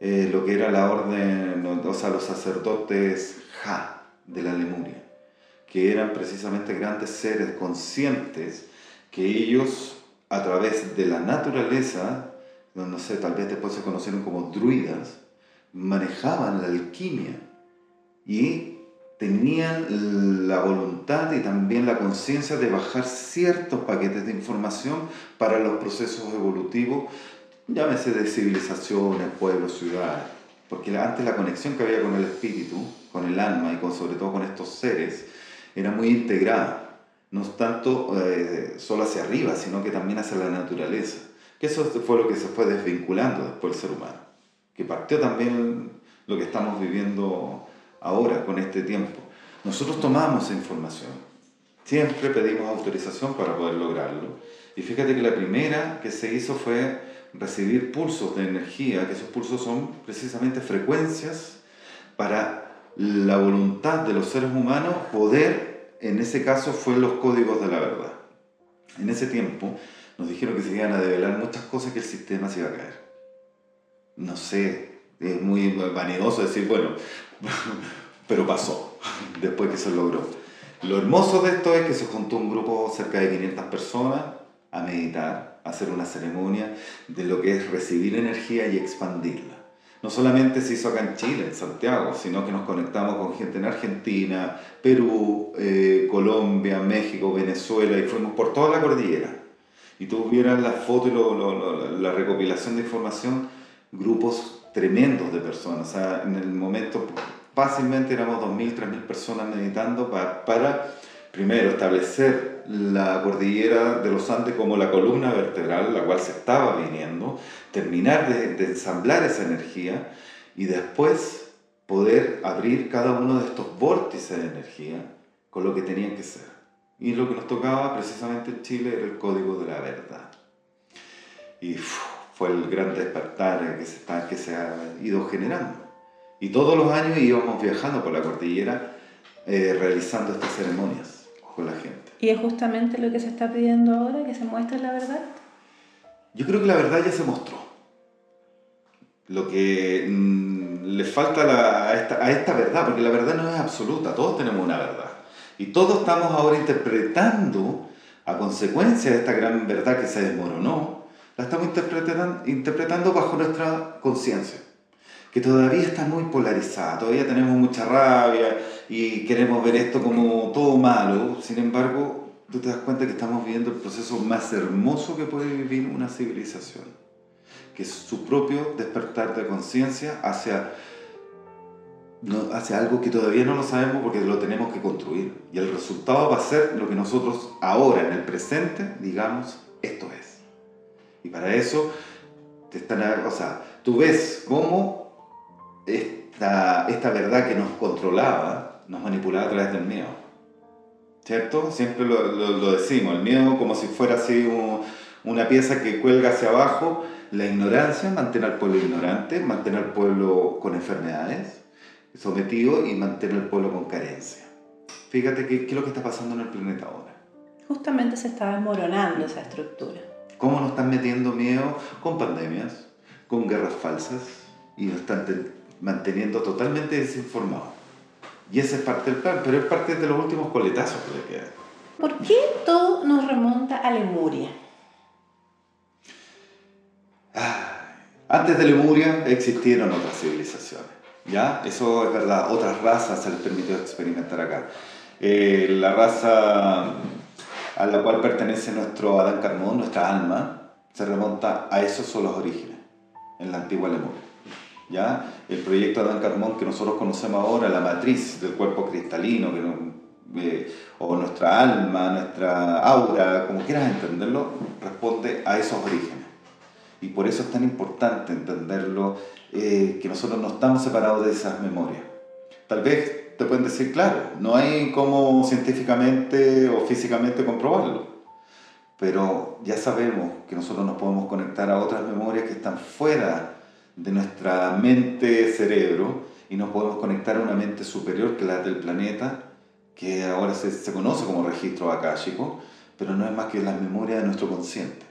[SPEAKER 2] eh, lo que era la orden, o sea, los sacerdotes Ja de la Lemuria, que eran precisamente grandes seres conscientes que ellos, a través de la naturaleza, no sé, tal vez después se conocieron como druidas, manejaban la alquimia y tenían la voluntad y también la conciencia de bajar ciertos paquetes de información para los procesos evolutivos, llámese de civilizaciones, pueblos, ciudades. porque antes la conexión que había con el espíritu, con el alma y con, sobre todo con estos seres, era muy integrada, no tanto eh, solo hacia arriba, sino que también hacia la naturaleza. Que eso fue lo que se fue desvinculando después del ser humano, que partió también lo que estamos viviendo ahora con este tiempo. Nosotros tomamos esa información, siempre pedimos autorización para poder lograrlo. Y fíjate que la primera que se hizo fue recibir pulsos de energía, que esos pulsos son precisamente frecuencias para la voluntad de los seres humanos poder, en ese caso, fue los códigos de la verdad. En ese tiempo nos dijeron que se iban a develar muchas cosas que el sistema se iba a caer. No sé, es muy vanidoso decir, bueno, pero pasó después que se logró. Lo hermoso de esto es que se juntó un grupo cerca de 500 personas a meditar, a hacer una ceremonia de lo que es recibir energía y expandirla. No solamente se hizo acá en Chile, en Santiago, sino que nos conectamos con gente en Argentina, Perú, eh, Colombia, México, Venezuela y fuimos por toda la cordillera. Y tú vieras la foto y la recopilación de información, grupos tremendos de personas. O sea, en el momento fácilmente éramos 2.000, 3.000 personas meditando para, primero, establecer la cordillera de los Andes como la columna vertebral, la cual se estaba viniendo, terminar de, ensamblar esa energía y después poder abrir cada uno de estos vórtices de energía con lo que tenían que ser. Y lo que nos tocaba precisamente en Chile era el código de la verdad. Fue el gran despertar que se, está, que se ha ido generando. Y todos los años íbamos viajando por la cordillera eh, realizando estas ceremonias con la gente.
[SPEAKER 1] ¿Y es justamente lo que se está pidiendo ahora, que se muestre la verdad?
[SPEAKER 2] Yo creo que la verdad ya se mostró. Lo que mm, le falta a, esta, a esta verdad, porque la verdad no es absoluta, todos tenemos una verdad. Y todos estamos ahora interpretando, a consecuencia de esta gran verdad que se desmoronó, la estamos interpretando, interpretando bajo nuestra conciencia que todavía está muy polarizada, todavía tenemos mucha rabia y queremos ver esto como todo malo, sin embargo, tú te das cuenta que estamos viviendo el proceso más hermoso que puede vivir una civilización, que es su propio despertar de conciencia hacia, hacia algo que todavía no lo sabemos porque lo tenemos que construir. Y el resultado va a ser lo que nosotros ahora, en el presente, digamos, esto es. Y para eso, te están, o sea, tú ves cómo esta, esta verdad que nos controlaba, nos manipulaba a través del miedo. ¿Cierto? Siempre lo, lo, decimos, el miedo como si fuera así una pieza que cuelga hacia abajo, la ignorancia, mantener al pueblo ignorante, mantener al pueblo con enfermedades, sometido y mantener al pueblo con carencia. Fíjate qué es lo que está pasando en el planeta ahora.
[SPEAKER 1] Justamente se está desmoronando esa estructura.
[SPEAKER 2] ¿Cómo nos están metiendo miedo? Con pandemias, con guerras falsas, y nos están manteniendo totalmente desinformados. Y ese es parte del plan, pero es parte de los últimos coletazos que le quedan.
[SPEAKER 1] ¿Por qué todo nos remonta a Lemuria?
[SPEAKER 2] antes de Lemuria existieron otras civilizaciones, ¿ya? Eso es verdad, otras razas se les permitió experimentar acá. Eh, la raza a la cual pertenece nuestro Adán Carmón, nuestra alma, se remonta a esos son los orígenes, en la antigua Lemuria. ¿ya? El proyecto Adán Carmón que nosotros conocemos ahora, la matriz del cuerpo cristalino, eh, o nuestra alma, nuestra aura, como quieras entenderlo, responde a esos orígenes. Y por eso es tan importante entenderlo, eh, que nosotros no estamos separados de esas memorias. Tal vez te pueden decir, claro, no hay cómo científicamente o físicamente comprobarlo, pero ya sabemos que nosotros nos podemos conectar a otras memorias que están fuera de nuestra mente-cerebro y nos podemos conectar a una mente superior que la del planeta, que ahora se, se conoce como registro akáshico, pero no es más que la memoria de nuestro consciente.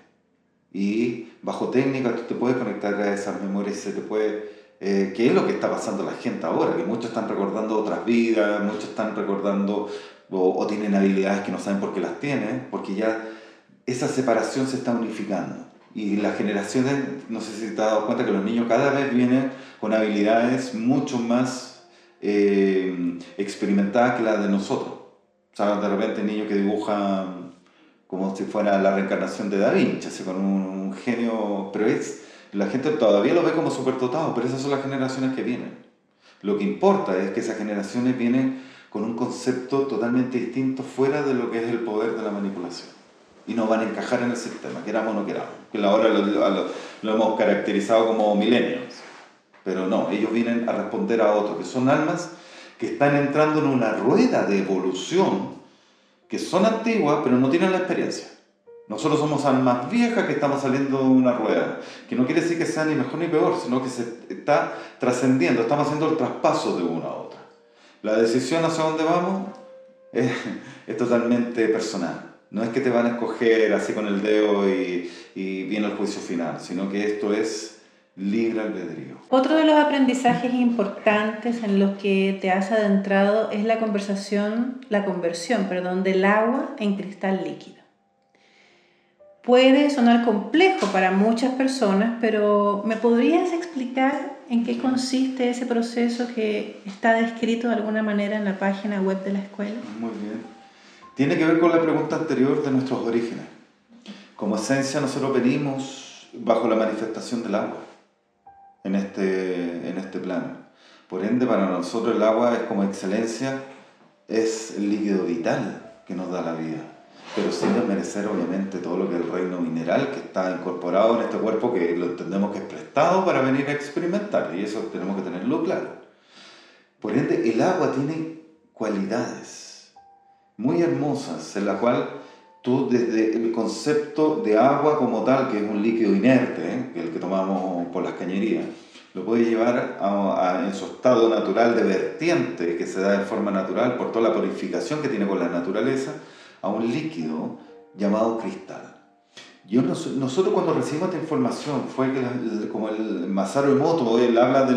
[SPEAKER 2] Y bajo técnica tú te puedes conectar a esas memorias y se te puede... Eh, ¿Qué es lo que está pasando a la gente ahora? Que muchos están recordando otras vidas, muchos están recordando o, o tienen habilidades que no saben por qué las tienen, porque ya esa separación se está unificando. Y las generaciones, no sé si te has dado cuenta que los niños cada vez vienen con habilidades mucho más eh, experimentadas que las de nosotros. O sea, de repente niños que dibujan como si fuera la reencarnación de Da Vinci, así con un, genio, pero es La gente todavía lo ve como superdotado, pero esas son las generaciones que vienen. Lo que importa es que esas generaciones vienen con un concepto totalmente distinto fuera de lo que es el poder de la manipulación. Y no van a encajar en el sistema, queramos o no queramos. Que ahora lo, lo, lo hemos caracterizado como millennials. Pero no, ellos vienen a responder a otros, que son almas que están entrando en una rueda de evolución, que son antiguas, pero no tienen la experiencia. Nosotros somos almas viejas que estamos saliendo de una rueda, que no quiere decir que sea ni mejor ni peor, sino que se está trascendiendo, estamos haciendo el traspaso de una a otra. La decisión hacia dónde vamos es, es, totalmente personal. No es que te van a escoger así con el dedo y, y viene el juicio final, sino que esto es libre albedrío.
[SPEAKER 1] Otro de los aprendizajes importantes en los que te has adentrado es la conversación, la conversión, perdón, del agua en cristal líquido. Puede sonar complejo para muchas personas, pero ¿me podrías explicar en qué consiste ese proceso que está descrito de alguna manera en la página web de la escuela?
[SPEAKER 2] Muy bien. Tiene que ver con la pregunta anterior de nuestros orígenes. Como esencia nosotros venimos bajo la manifestación del agua en este, en este plano. Por ende, para nosotros el agua es como excelencia, es el líquido vital que nos da la vida pero sin desmerecer obviamente todo lo que es el reino mineral que está incorporado en este cuerpo que lo entendemos que es prestado para venir a experimentar y eso tenemos que tenerlo claro. Por ende, el agua tiene cualidades muy hermosas en la cual tú desde el concepto de agua como tal, que es un líquido inerte, ¿eh? el que tomamos por las cañerías, lo puedes llevar a, en su estado natural de vertiente que se da de forma natural por toda la purificación que tiene con la naturaleza, a un líquido llamado cristal. Yo, nosotros cuando recibimos esta información, fue que como el Masaru Emoto, él habla de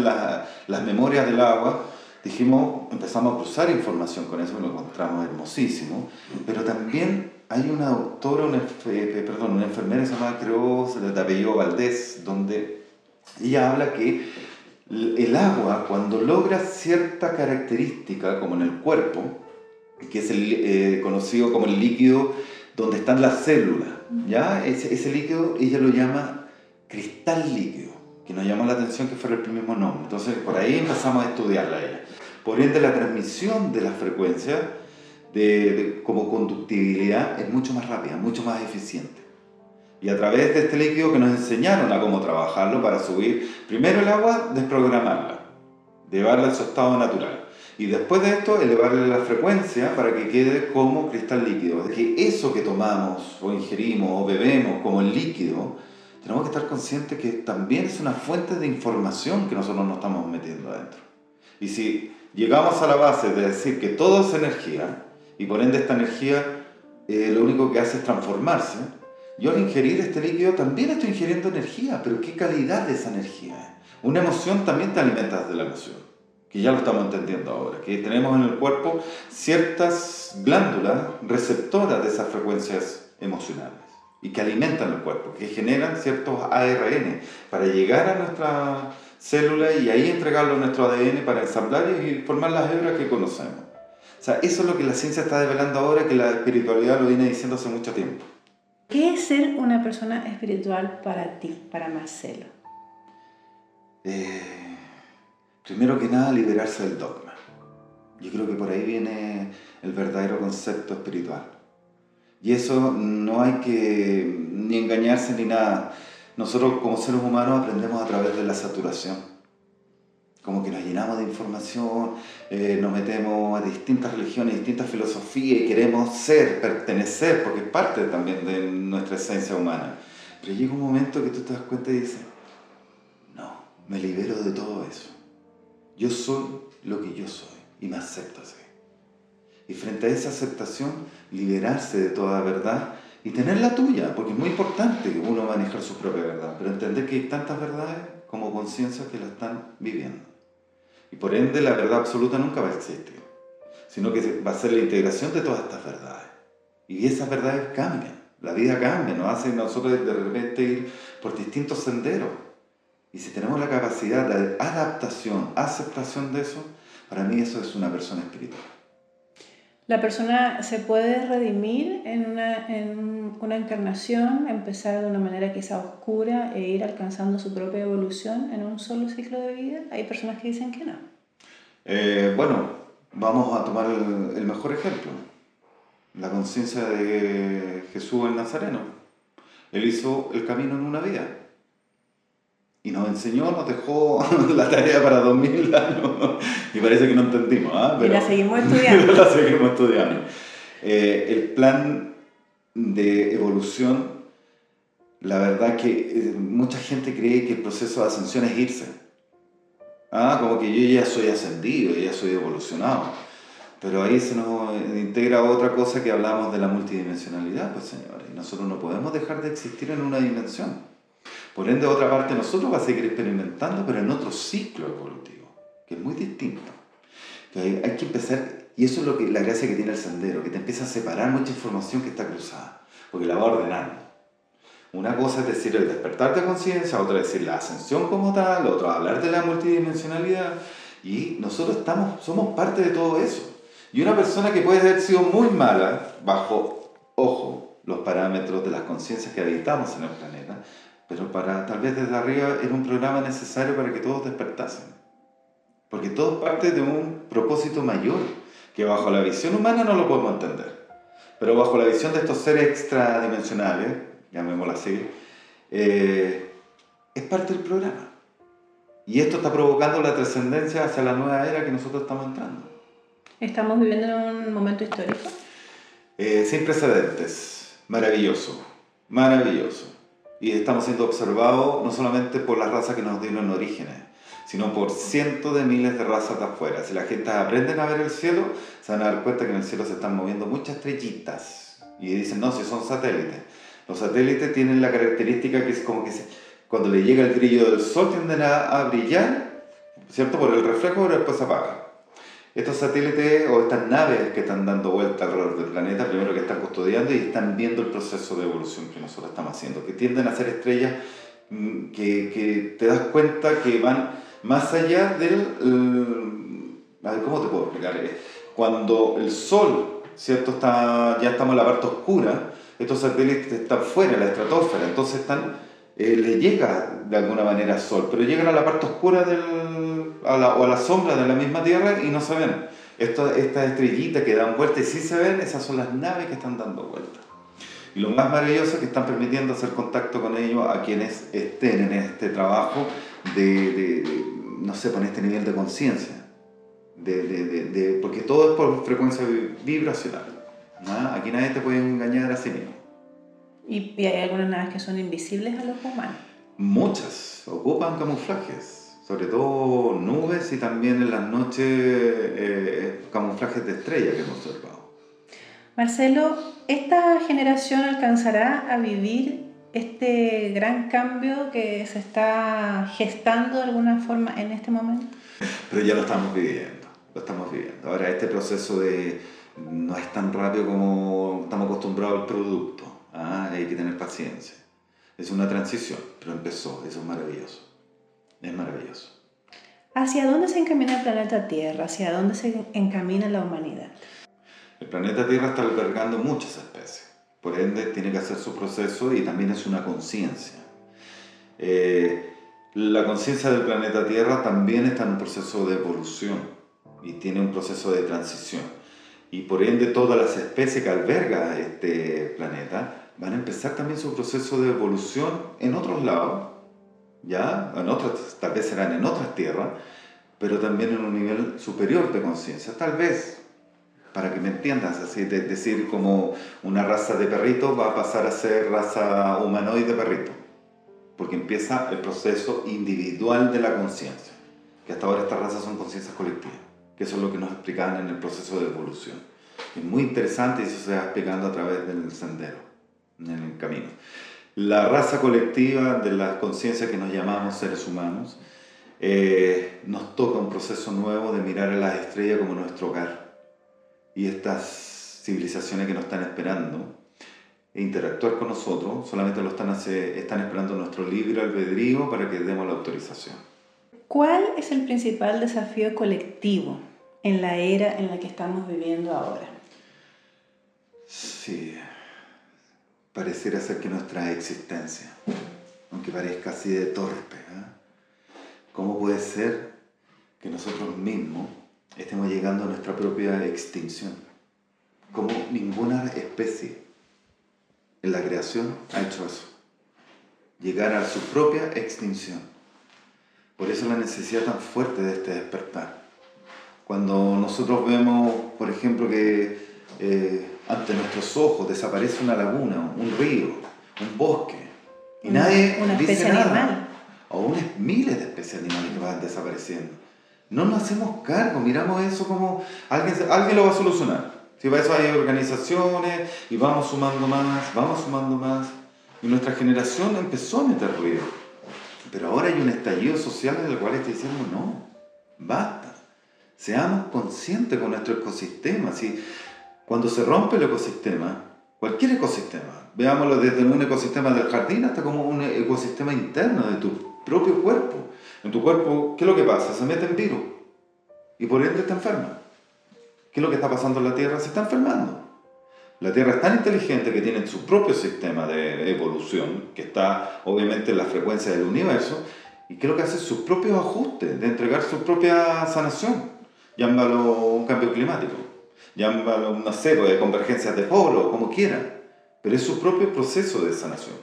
[SPEAKER 2] las memorias del agua, dijimos, empezamos a cruzar información con eso, lo encontramos hermosísimo, pero también hay una doctora, una, eh, perdón, una enfermera se llama, creo, de apellido Valdés, donde ella habla que el agua, cuando logra cierta característica, como en el cuerpo, que es el, eh, conocido como el líquido donde están las células. ¿ya? Ese, ese, líquido ella lo llama cristal líquido, que nos llama la atención que fuera el mismo nombre. Entonces por ahí empezamos a estudiarla ella. Por ende la transmisión de las frecuencias de, como conductibilidad es mucho más rápida, mucho más eficiente. Y a través de este líquido que nos enseñaron a cómo trabajarlo para subir primero el agua, desprogramarla, llevarla a su estado natural y después de esto, elevarle la frecuencia para que quede como cristal líquido. Es que eso que tomamos o ingerimos o bebemos como líquido, tenemos que estar conscientes que también es una fuente de información que nosotros nos estamos metiendo adentro. Y si llegamos a la base de decir que todo es energía, y por ende esta energía eh, lo único que hace es transformarse, yo al ingerir este líquido también estoy ingiriendo energía, pero ¿qué calidad de esa energía? Una emoción también te alimenta de la emoción que ya lo estamos entendiendo ahora, que tenemos en el cuerpo ciertas glándulas receptoras de esas frecuencias emocionales y que alimentan el cuerpo, que generan ciertos ARN para llegar a nuestra célula y ahí entregarlo a nuestro ADN para ensamblar y formar las hebras que conocemos. O sea, eso es lo que la ciencia está develando ahora, que la espiritualidad lo viene diciendo hace mucho tiempo.
[SPEAKER 1] ¿Qué es ser una persona espiritual para ti, para Marcelo?
[SPEAKER 2] Eh Primero que nada, liberarse del dogma. Yo creo que por ahí viene el verdadero concepto espiritual. Y eso no hay que ni engañarse ni nada. Nosotros como seres humanos aprendemos a través de la saturación. Como que nos llenamos de información, eh, nos metemos a distintas religiones, distintas filosofías y queremos ser, pertenecer, porque es parte también de nuestra esencia humana. Pero llega un momento que tú te das cuenta y dices, no, me libero de todo eso yo soy lo que yo soy y me acepto así. Y frente a esa aceptación, liberarse de toda verdad y tener la tuya, porque es muy importante que uno manejar su propia verdad, pero entender que hay tantas verdades como conciencia que la están viviendo. Y por ende la verdad absoluta nunca va a existir, sino que va a ser la integración de todas estas verdades. Y esas verdades cambian, la vida cambia, nos hace nosotros de repente ir por distintos senderos y si tenemos la capacidad de adaptación, aceptación de eso, para mí eso es una persona espiritual.
[SPEAKER 1] ¿La persona se puede redimir en una, en una encarnación, empezar de una manera quizá oscura e ir alcanzando su propia evolución en un solo ciclo de vida? Hay personas que dicen que no.
[SPEAKER 2] Eh, bueno, vamos a tomar el, el mejor ejemplo, la conciencia de Jesús el Nazareno. Él hizo el camino en una vida y nos enseñó, nos dejó la tarea para 2000 años y parece que no entendimos. ¿ah?
[SPEAKER 1] Pero, y la seguimos estudiando.
[SPEAKER 2] la seguimos estudiando. Eh, el plan de evolución, la verdad que eh, mucha gente cree que el proceso de ascensión es irse. Ah, como que yo ya soy ascendido, ya soy evolucionado. Pero ahí se nos integra otra cosa que hablamos de la multidimensionalidad, pues señores. Nosotros no podemos dejar de existir en una dimensión. Por ende, otra parte, nosotros vamos a seguir experimentando, pero en otro ciclo evolutivo, que es muy distinto. Hay, hay, que empezar, y eso es lo que, la gracia que tiene el sendero, que te empieza a separar mucha información que está cruzada, porque la va ordenando. Una cosa es decir el despertar de conciencia, otra es decir la ascensión como tal, otra hablar de la multidimensionalidad, y nosotros estamos, somos parte de todo eso. Y una persona que puede haber sido muy mala, bajo, ojo, los parámetros de las conciencias que habitamos en el planeta, pero para tal vez desde arriba era un programa necesario para que todos despertasen. Porque todo parte de un propósito mayor, que bajo la visión humana no lo podemos entender. Pero bajo la visión de estos seres extradimensionales, llamémoslo así, eh, es parte del programa. Y esto está provocando la trascendencia hacia la nueva era que nosotros estamos entrando.
[SPEAKER 1] ¿Estamos viviendo en un momento histórico?
[SPEAKER 2] Eh, sin precedentes. Maravilloso. Maravilloso y estamos siendo observados no solamente por las razas que nos dieron orígenes, sino por cientos de miles de razas de afuera. Si la gente aprende a ver el cielo, se van a dar cuenta que en el cielo se están moviendo muchas estrellitas. Y dicen, no, si son satélites. Los satélites tienen la característica que es como que cuando le llega el brillo del sol tienden a, a brillar, ¿cierto? Por el reflejo, pero después se apagan. Estos satélites o estas naves que están dando vuelta alrededor del planeta, primero que están custodiando y están viendo el proceso de evolución que nosotros estamos haciendo, que tienden a ser estrellas mm, que, que te das cuenta que van más allá del... ver, ¿cómo te puedo explicar? Eh, cuando el Sol, ¿cierto? Está, ya estamos en la parte oscura, estos satélites están fuera, en la estratosfera, entonces están, eh, le llega de alguna manera Sol, pero llegan a la parte oscura del a la, o a la sombra de la misma Tierra y no se ven. Estas estrellitas que dan vuelta y sí se ven, esas son las naves que están dando vuelta. Y lo más maravilloso es que están permitiendo hacer contacto con ellos a quienes estén en este trabajo de, de, no sé, con este nivel de conciencia. De, de, porque todo es por frecuencia vibracional. Aquí nadie te puede engañar a sí mismo.
[SPEAKER 1] ¿Y, ¿Y hay algunas naves que son invisibles a los humanos?
[SPEAKER 2] Muchas, ocupan camuflajes sobre todo nubes y también en las noches eh, camuflajes de estrellas que hemos observado.
[SPEAKER 1] Marcelo, ¿esta generación alcanzará a vivir este gran cambio que se está gestando de alguna forma en este momento?
[SPEAKER 2] Pero ya lo estamos viviendo, lo estamos viviendo. Ahora, este proceso de no es tan rápido como estamos acostumbrados al producto, ¿ah? hay que tener paciencia. Es una transición, pero empezó, eso es maravilloso. Es maravilloso.
[SPEAKER 1] ¿Hacia dónde se encamina el planeta Tierra? ¿Hacia dónde se encamina la humanidad?
[SPEAKER 2] El planeta Tierra está albergando muchas especies. Por ende, tiene que hacer su proceso y también es una conciencia. Eh, la conciencia del planeta Tierra también está en un proceso de evolución y tiene un proceso de transición. Y por ende, todas las especies que alberga este planeta van a empezar también su proceso de evolución en otros lados ¿ya? En otras, tal vez serán en otras tierras, pero también en un nivel superior de conciencia. Tal vez, para que me entiendas, así, de, decir como una raza de perrito va a pasar a ser raza humanoide de perrito, porque empieza el proceso individual de la conciencia, que hasta ahora estas razas son conciencias colectivas, que eso es lo que nos explicaban en el proceso de evolución. Es muy interesante y eso se va explicando a través del sendero, en el camino la raza colectiva de la conciencia que nos llamamos seres humanos, eh, nos toca un proceso nuevo de mirar a las estrellas como nuestro hogar y estas civilizaciones que nos están esperando e interactuar con nosotros, solamente lo están, están esperando nuestro libre albedrío para que demos la autorización.
[SPEAKER 1] ¿Cuál es el principal desafío colectivo en la era en la que estamos viviendo ahora?
[SPEAKER 2] Sí, pareciera ser que nuestra existencia, aunque parezca así de torpe, ¿eh? ¿cómo puede ser que nosotros mismos estemos llegando a nuestra propia extinción? Como ninguna especie en la creación ha hecho eso, llegar a su propia extinción. Por eso la necesidad tan fuerte de este despertar. Cuando nosotros vemos, por ejemplo, que eh, ante nuestros ojos desaparece una laguna, un río, un bosque, y nadie
[SPEAKER 1] una
[SPEAKER 2] dice
[SPEAKER 1] especie
[SPEAKER 2] nada,
[SPEAKER 1] animal.
[SPEAKER 2] o unas miles de especies animales que van desapareciendo. No nos hacemos cargo, miramos eso como alguien, alguien lo va a solucionar. Si para eso hay organizaciones y vamos sumando más, vamos sumando más. Y nuestra generación empezó a meter ruido. Pero ahora hay un estallido social en el cual está diciendo no, basta. Seamos conscientes con nuestro ecosistema. Si cuando se rompe el ecosistema, cualquier ecosistema, veámoslo desde un ecosistema del jardín hasta como un ecosistema interno de tu propio cuerpo. En tu cuerpo, ¿qué es lo que pasa? Se mete en virus y por ende te enferma. ¿Qué es lo que está pasando en la Tierra? Se está enfermando. La Tierra es tan inteligente que tiene su propio sistema de evolución, que está obviamente en la frecuencia del universo, y lo que hace sus propios ajustes, de entregar su propia sanación. Llámalo un cambio climático, llámalo una serie de convergencias de polo, como quieran, pero es su propio proceso de sanación.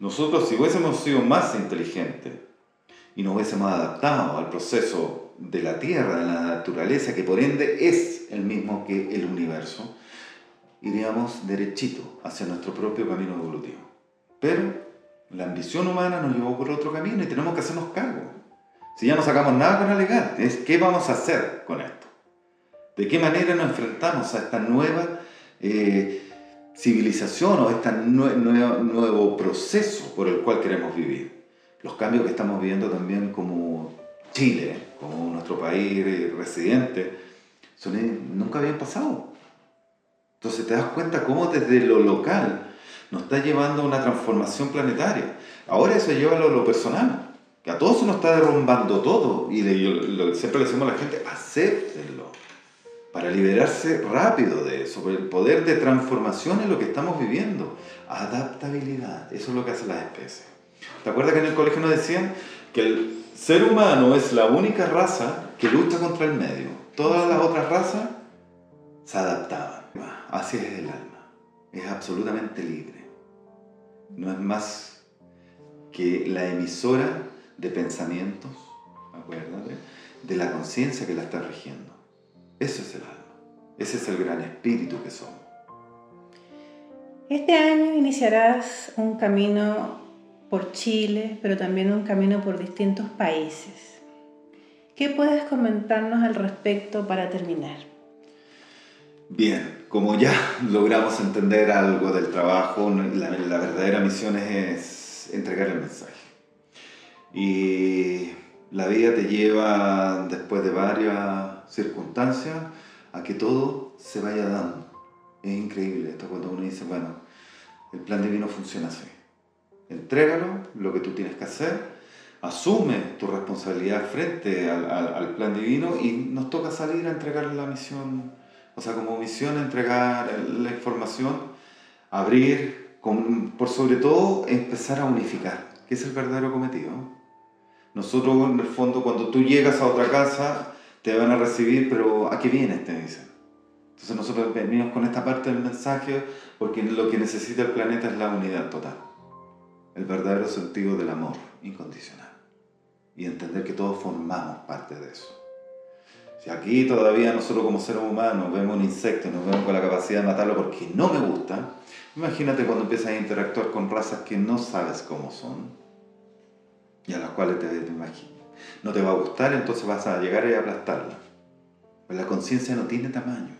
[SPEAKER 2] Nosotros, si hubiésemos sido más inteligentes y nos hubiésemos adaptado al proceso de la Tierra, de la naturaleza, que por ende es el mismo que el universo, iríamos derechito hacia nuestro propio camino evolutivo. Pero la ambición humana nos llevó por otro camino y tenemos que hacernos cargo. Si ya no sacamos nada con alegar, es qué vamos a hacer con esto. ¿De qué manera nos enfrentamos a esta nueva eh, civilización o este nue- nue- nuevo proceso por el cual queremos vivir? Los cambios que estamos viviendo también como Chile, como nuestro país eh, residente, son, nunca habían pasado. Entonces te das cuenta cómo desde lo local nos está llevando a una transformación planetaria. Ahora eso lleva a lo, lo personal, que a todos se nos está derrumbando todo. Y lo- siempre le decimos a la gente, acéptenlo, para liberarse rápido de eso. El poder de transformación es lo que estamos viviendo. Adaptabilidad, eso es lo que hacen las especies. ¿Te acuerdas que en el colegio nos decían que el ser humano es la única raza que lucha contra el medio? Todas las otras razas se adaptaban. Así es el alma. Es absolutamente libre. No es más que la emisora de pensamientos, acuérdate, de la conciencia que la está rigiendo. Eso es el alma. Ese es el gran espíritu que somos.
[SPEAKER 1] Este año iniciarás un camino por Chile, pero también un camino por distintos países. ¿Qué puedes comentarnos al respecto para terminar?
[SPEAKER 2] Bien, como ya logramos entender algo del trabajo, la, la verdadera misión es, es entregar el mensaje. Y la vida te lleva, después de varias circunstancias, a que todo se vaya dando. Es increíble esto cuando uno dice, bueno, el plan divino funciona así. Entrégalo, lo que tú tienes que hacer, asume tu responsabilidad frente al plan divino y nos toca salir a entregar la misión o sea, como misión entregar la información, abrir, con- por sobre todo empezar a unificar, que es el verdadero cometido. Nosotros en el fondo cuando tú llegas a otra casa te van a recibir, pero ¿a qué vienes? Te dicen. Entonces nosotros venimos con esta parte del mensaje porque lo que necesita el planeta es la unidad total, el verdadero sentido del amor incondicional y entender que todos formamos parte de eso. Si aquí todavía nosotros como seres humanos vemos un insecto y nos vemos con la capacidad de matarlo porque no me gusta, imagínate cuando empiezas a interactuar con razas que no sabes cómo son y a las cuales te, imaginas. No te va a gustar, entonces vas a llegar y aplastarla. Pues la conciencia no tiene tamaño.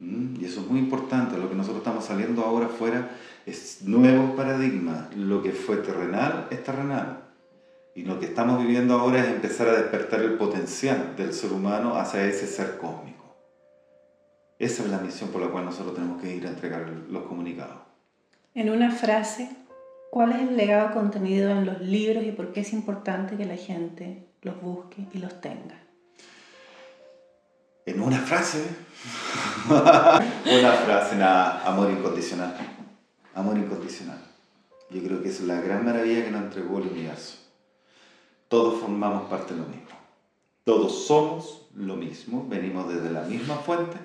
[SPEAKER 2] ¿Mm? Y eso es muy importante. Lo que nosotros estamos saliendo ahora afuera es nuevo paradigma. Lo que fue terrenal es terrenal. Y lo que estamos viviendo ahora es empezar a despertar el potencial del ser humano hacia ese ser cósmico. Esa es la misión por la cual nosotros tenemos que ir a entregar los comunicados.
[SPEAKER 1] En una frase, ¿cuál es el legado contenido en los libros y por qué es importante que la gente los busque y los tenga?
[SPEAKER 2] En una frase. una frase, nada, amor incondicional. Amor incondicional. Yo creo que es la gran maravilla que nos entregó el universo. Todos formamos parte de lo mismo. Todos somos lo mismo, venimos desde la misma fuente,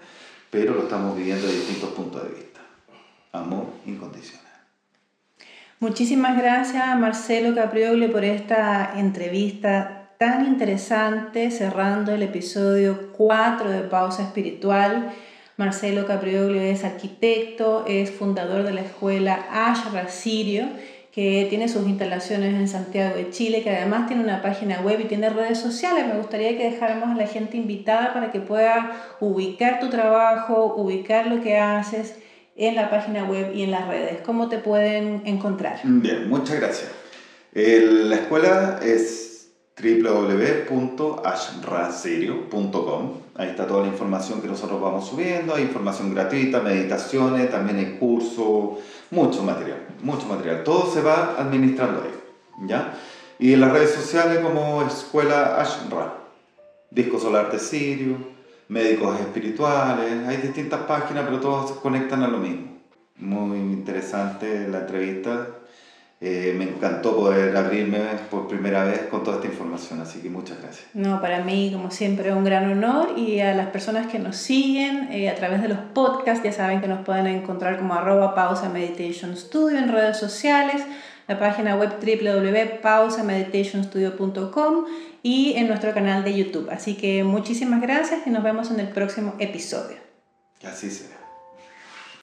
[SPEAKER 2] pero lo estamos viviendo de distintos puntos de vista. Amor incondicional.
[SPEAKER 1] Muchísimas gracias Marcelo Capriole por esta entrevista tan interesante, cerrando el episodio 4 de Pausa Espiritual. Marcelo Capriolio es arquitecto, es fundador de la escuela Ashra Sirio, que tiene sus instalaciones en Santiago de Chile, que además tiene una página web y tiene redes sociales. Me gustaría que dejáramos a la gente invitada para que pueda ubicar tu trabajo, ubicar lo que haces en la página web y en las redes. ¿Cómo te pueden encontrar?
[SPEAKER 2] Bien, muchas gracias. la escuela es www.ashraserio.com. Ahí está toda la información que nosotros vamos subiendo, hay información gratuita, meditaciones, también hay cursos, mucho material, mucho material. Todo se va administrando ahí, ¿ya? Y en las redes sociales como Escuela Ashra, Disco Solar de Sirio, Médicos Espirituales, hay distintas páginas, pero todos conectan a lo mismo. Muy interesante la entrevista, eh, me encantó poder abrirme por primera vez con toda esta información, así que muchas gracias.
[SPEAKER 1] No, para mí, como siempre, un gran honor y a las personas que nos siguen eh, a través de los podcasts, ya saben que nos pueden encontrar como arroba pausa meditation studio en redes sociales, la página web www.pausameditationstudio.com y en nuestro canal de YouTube. Así que muchísimas gracias y nos vemos en el próximo episodio.
[SPEAKER 2] Así sea.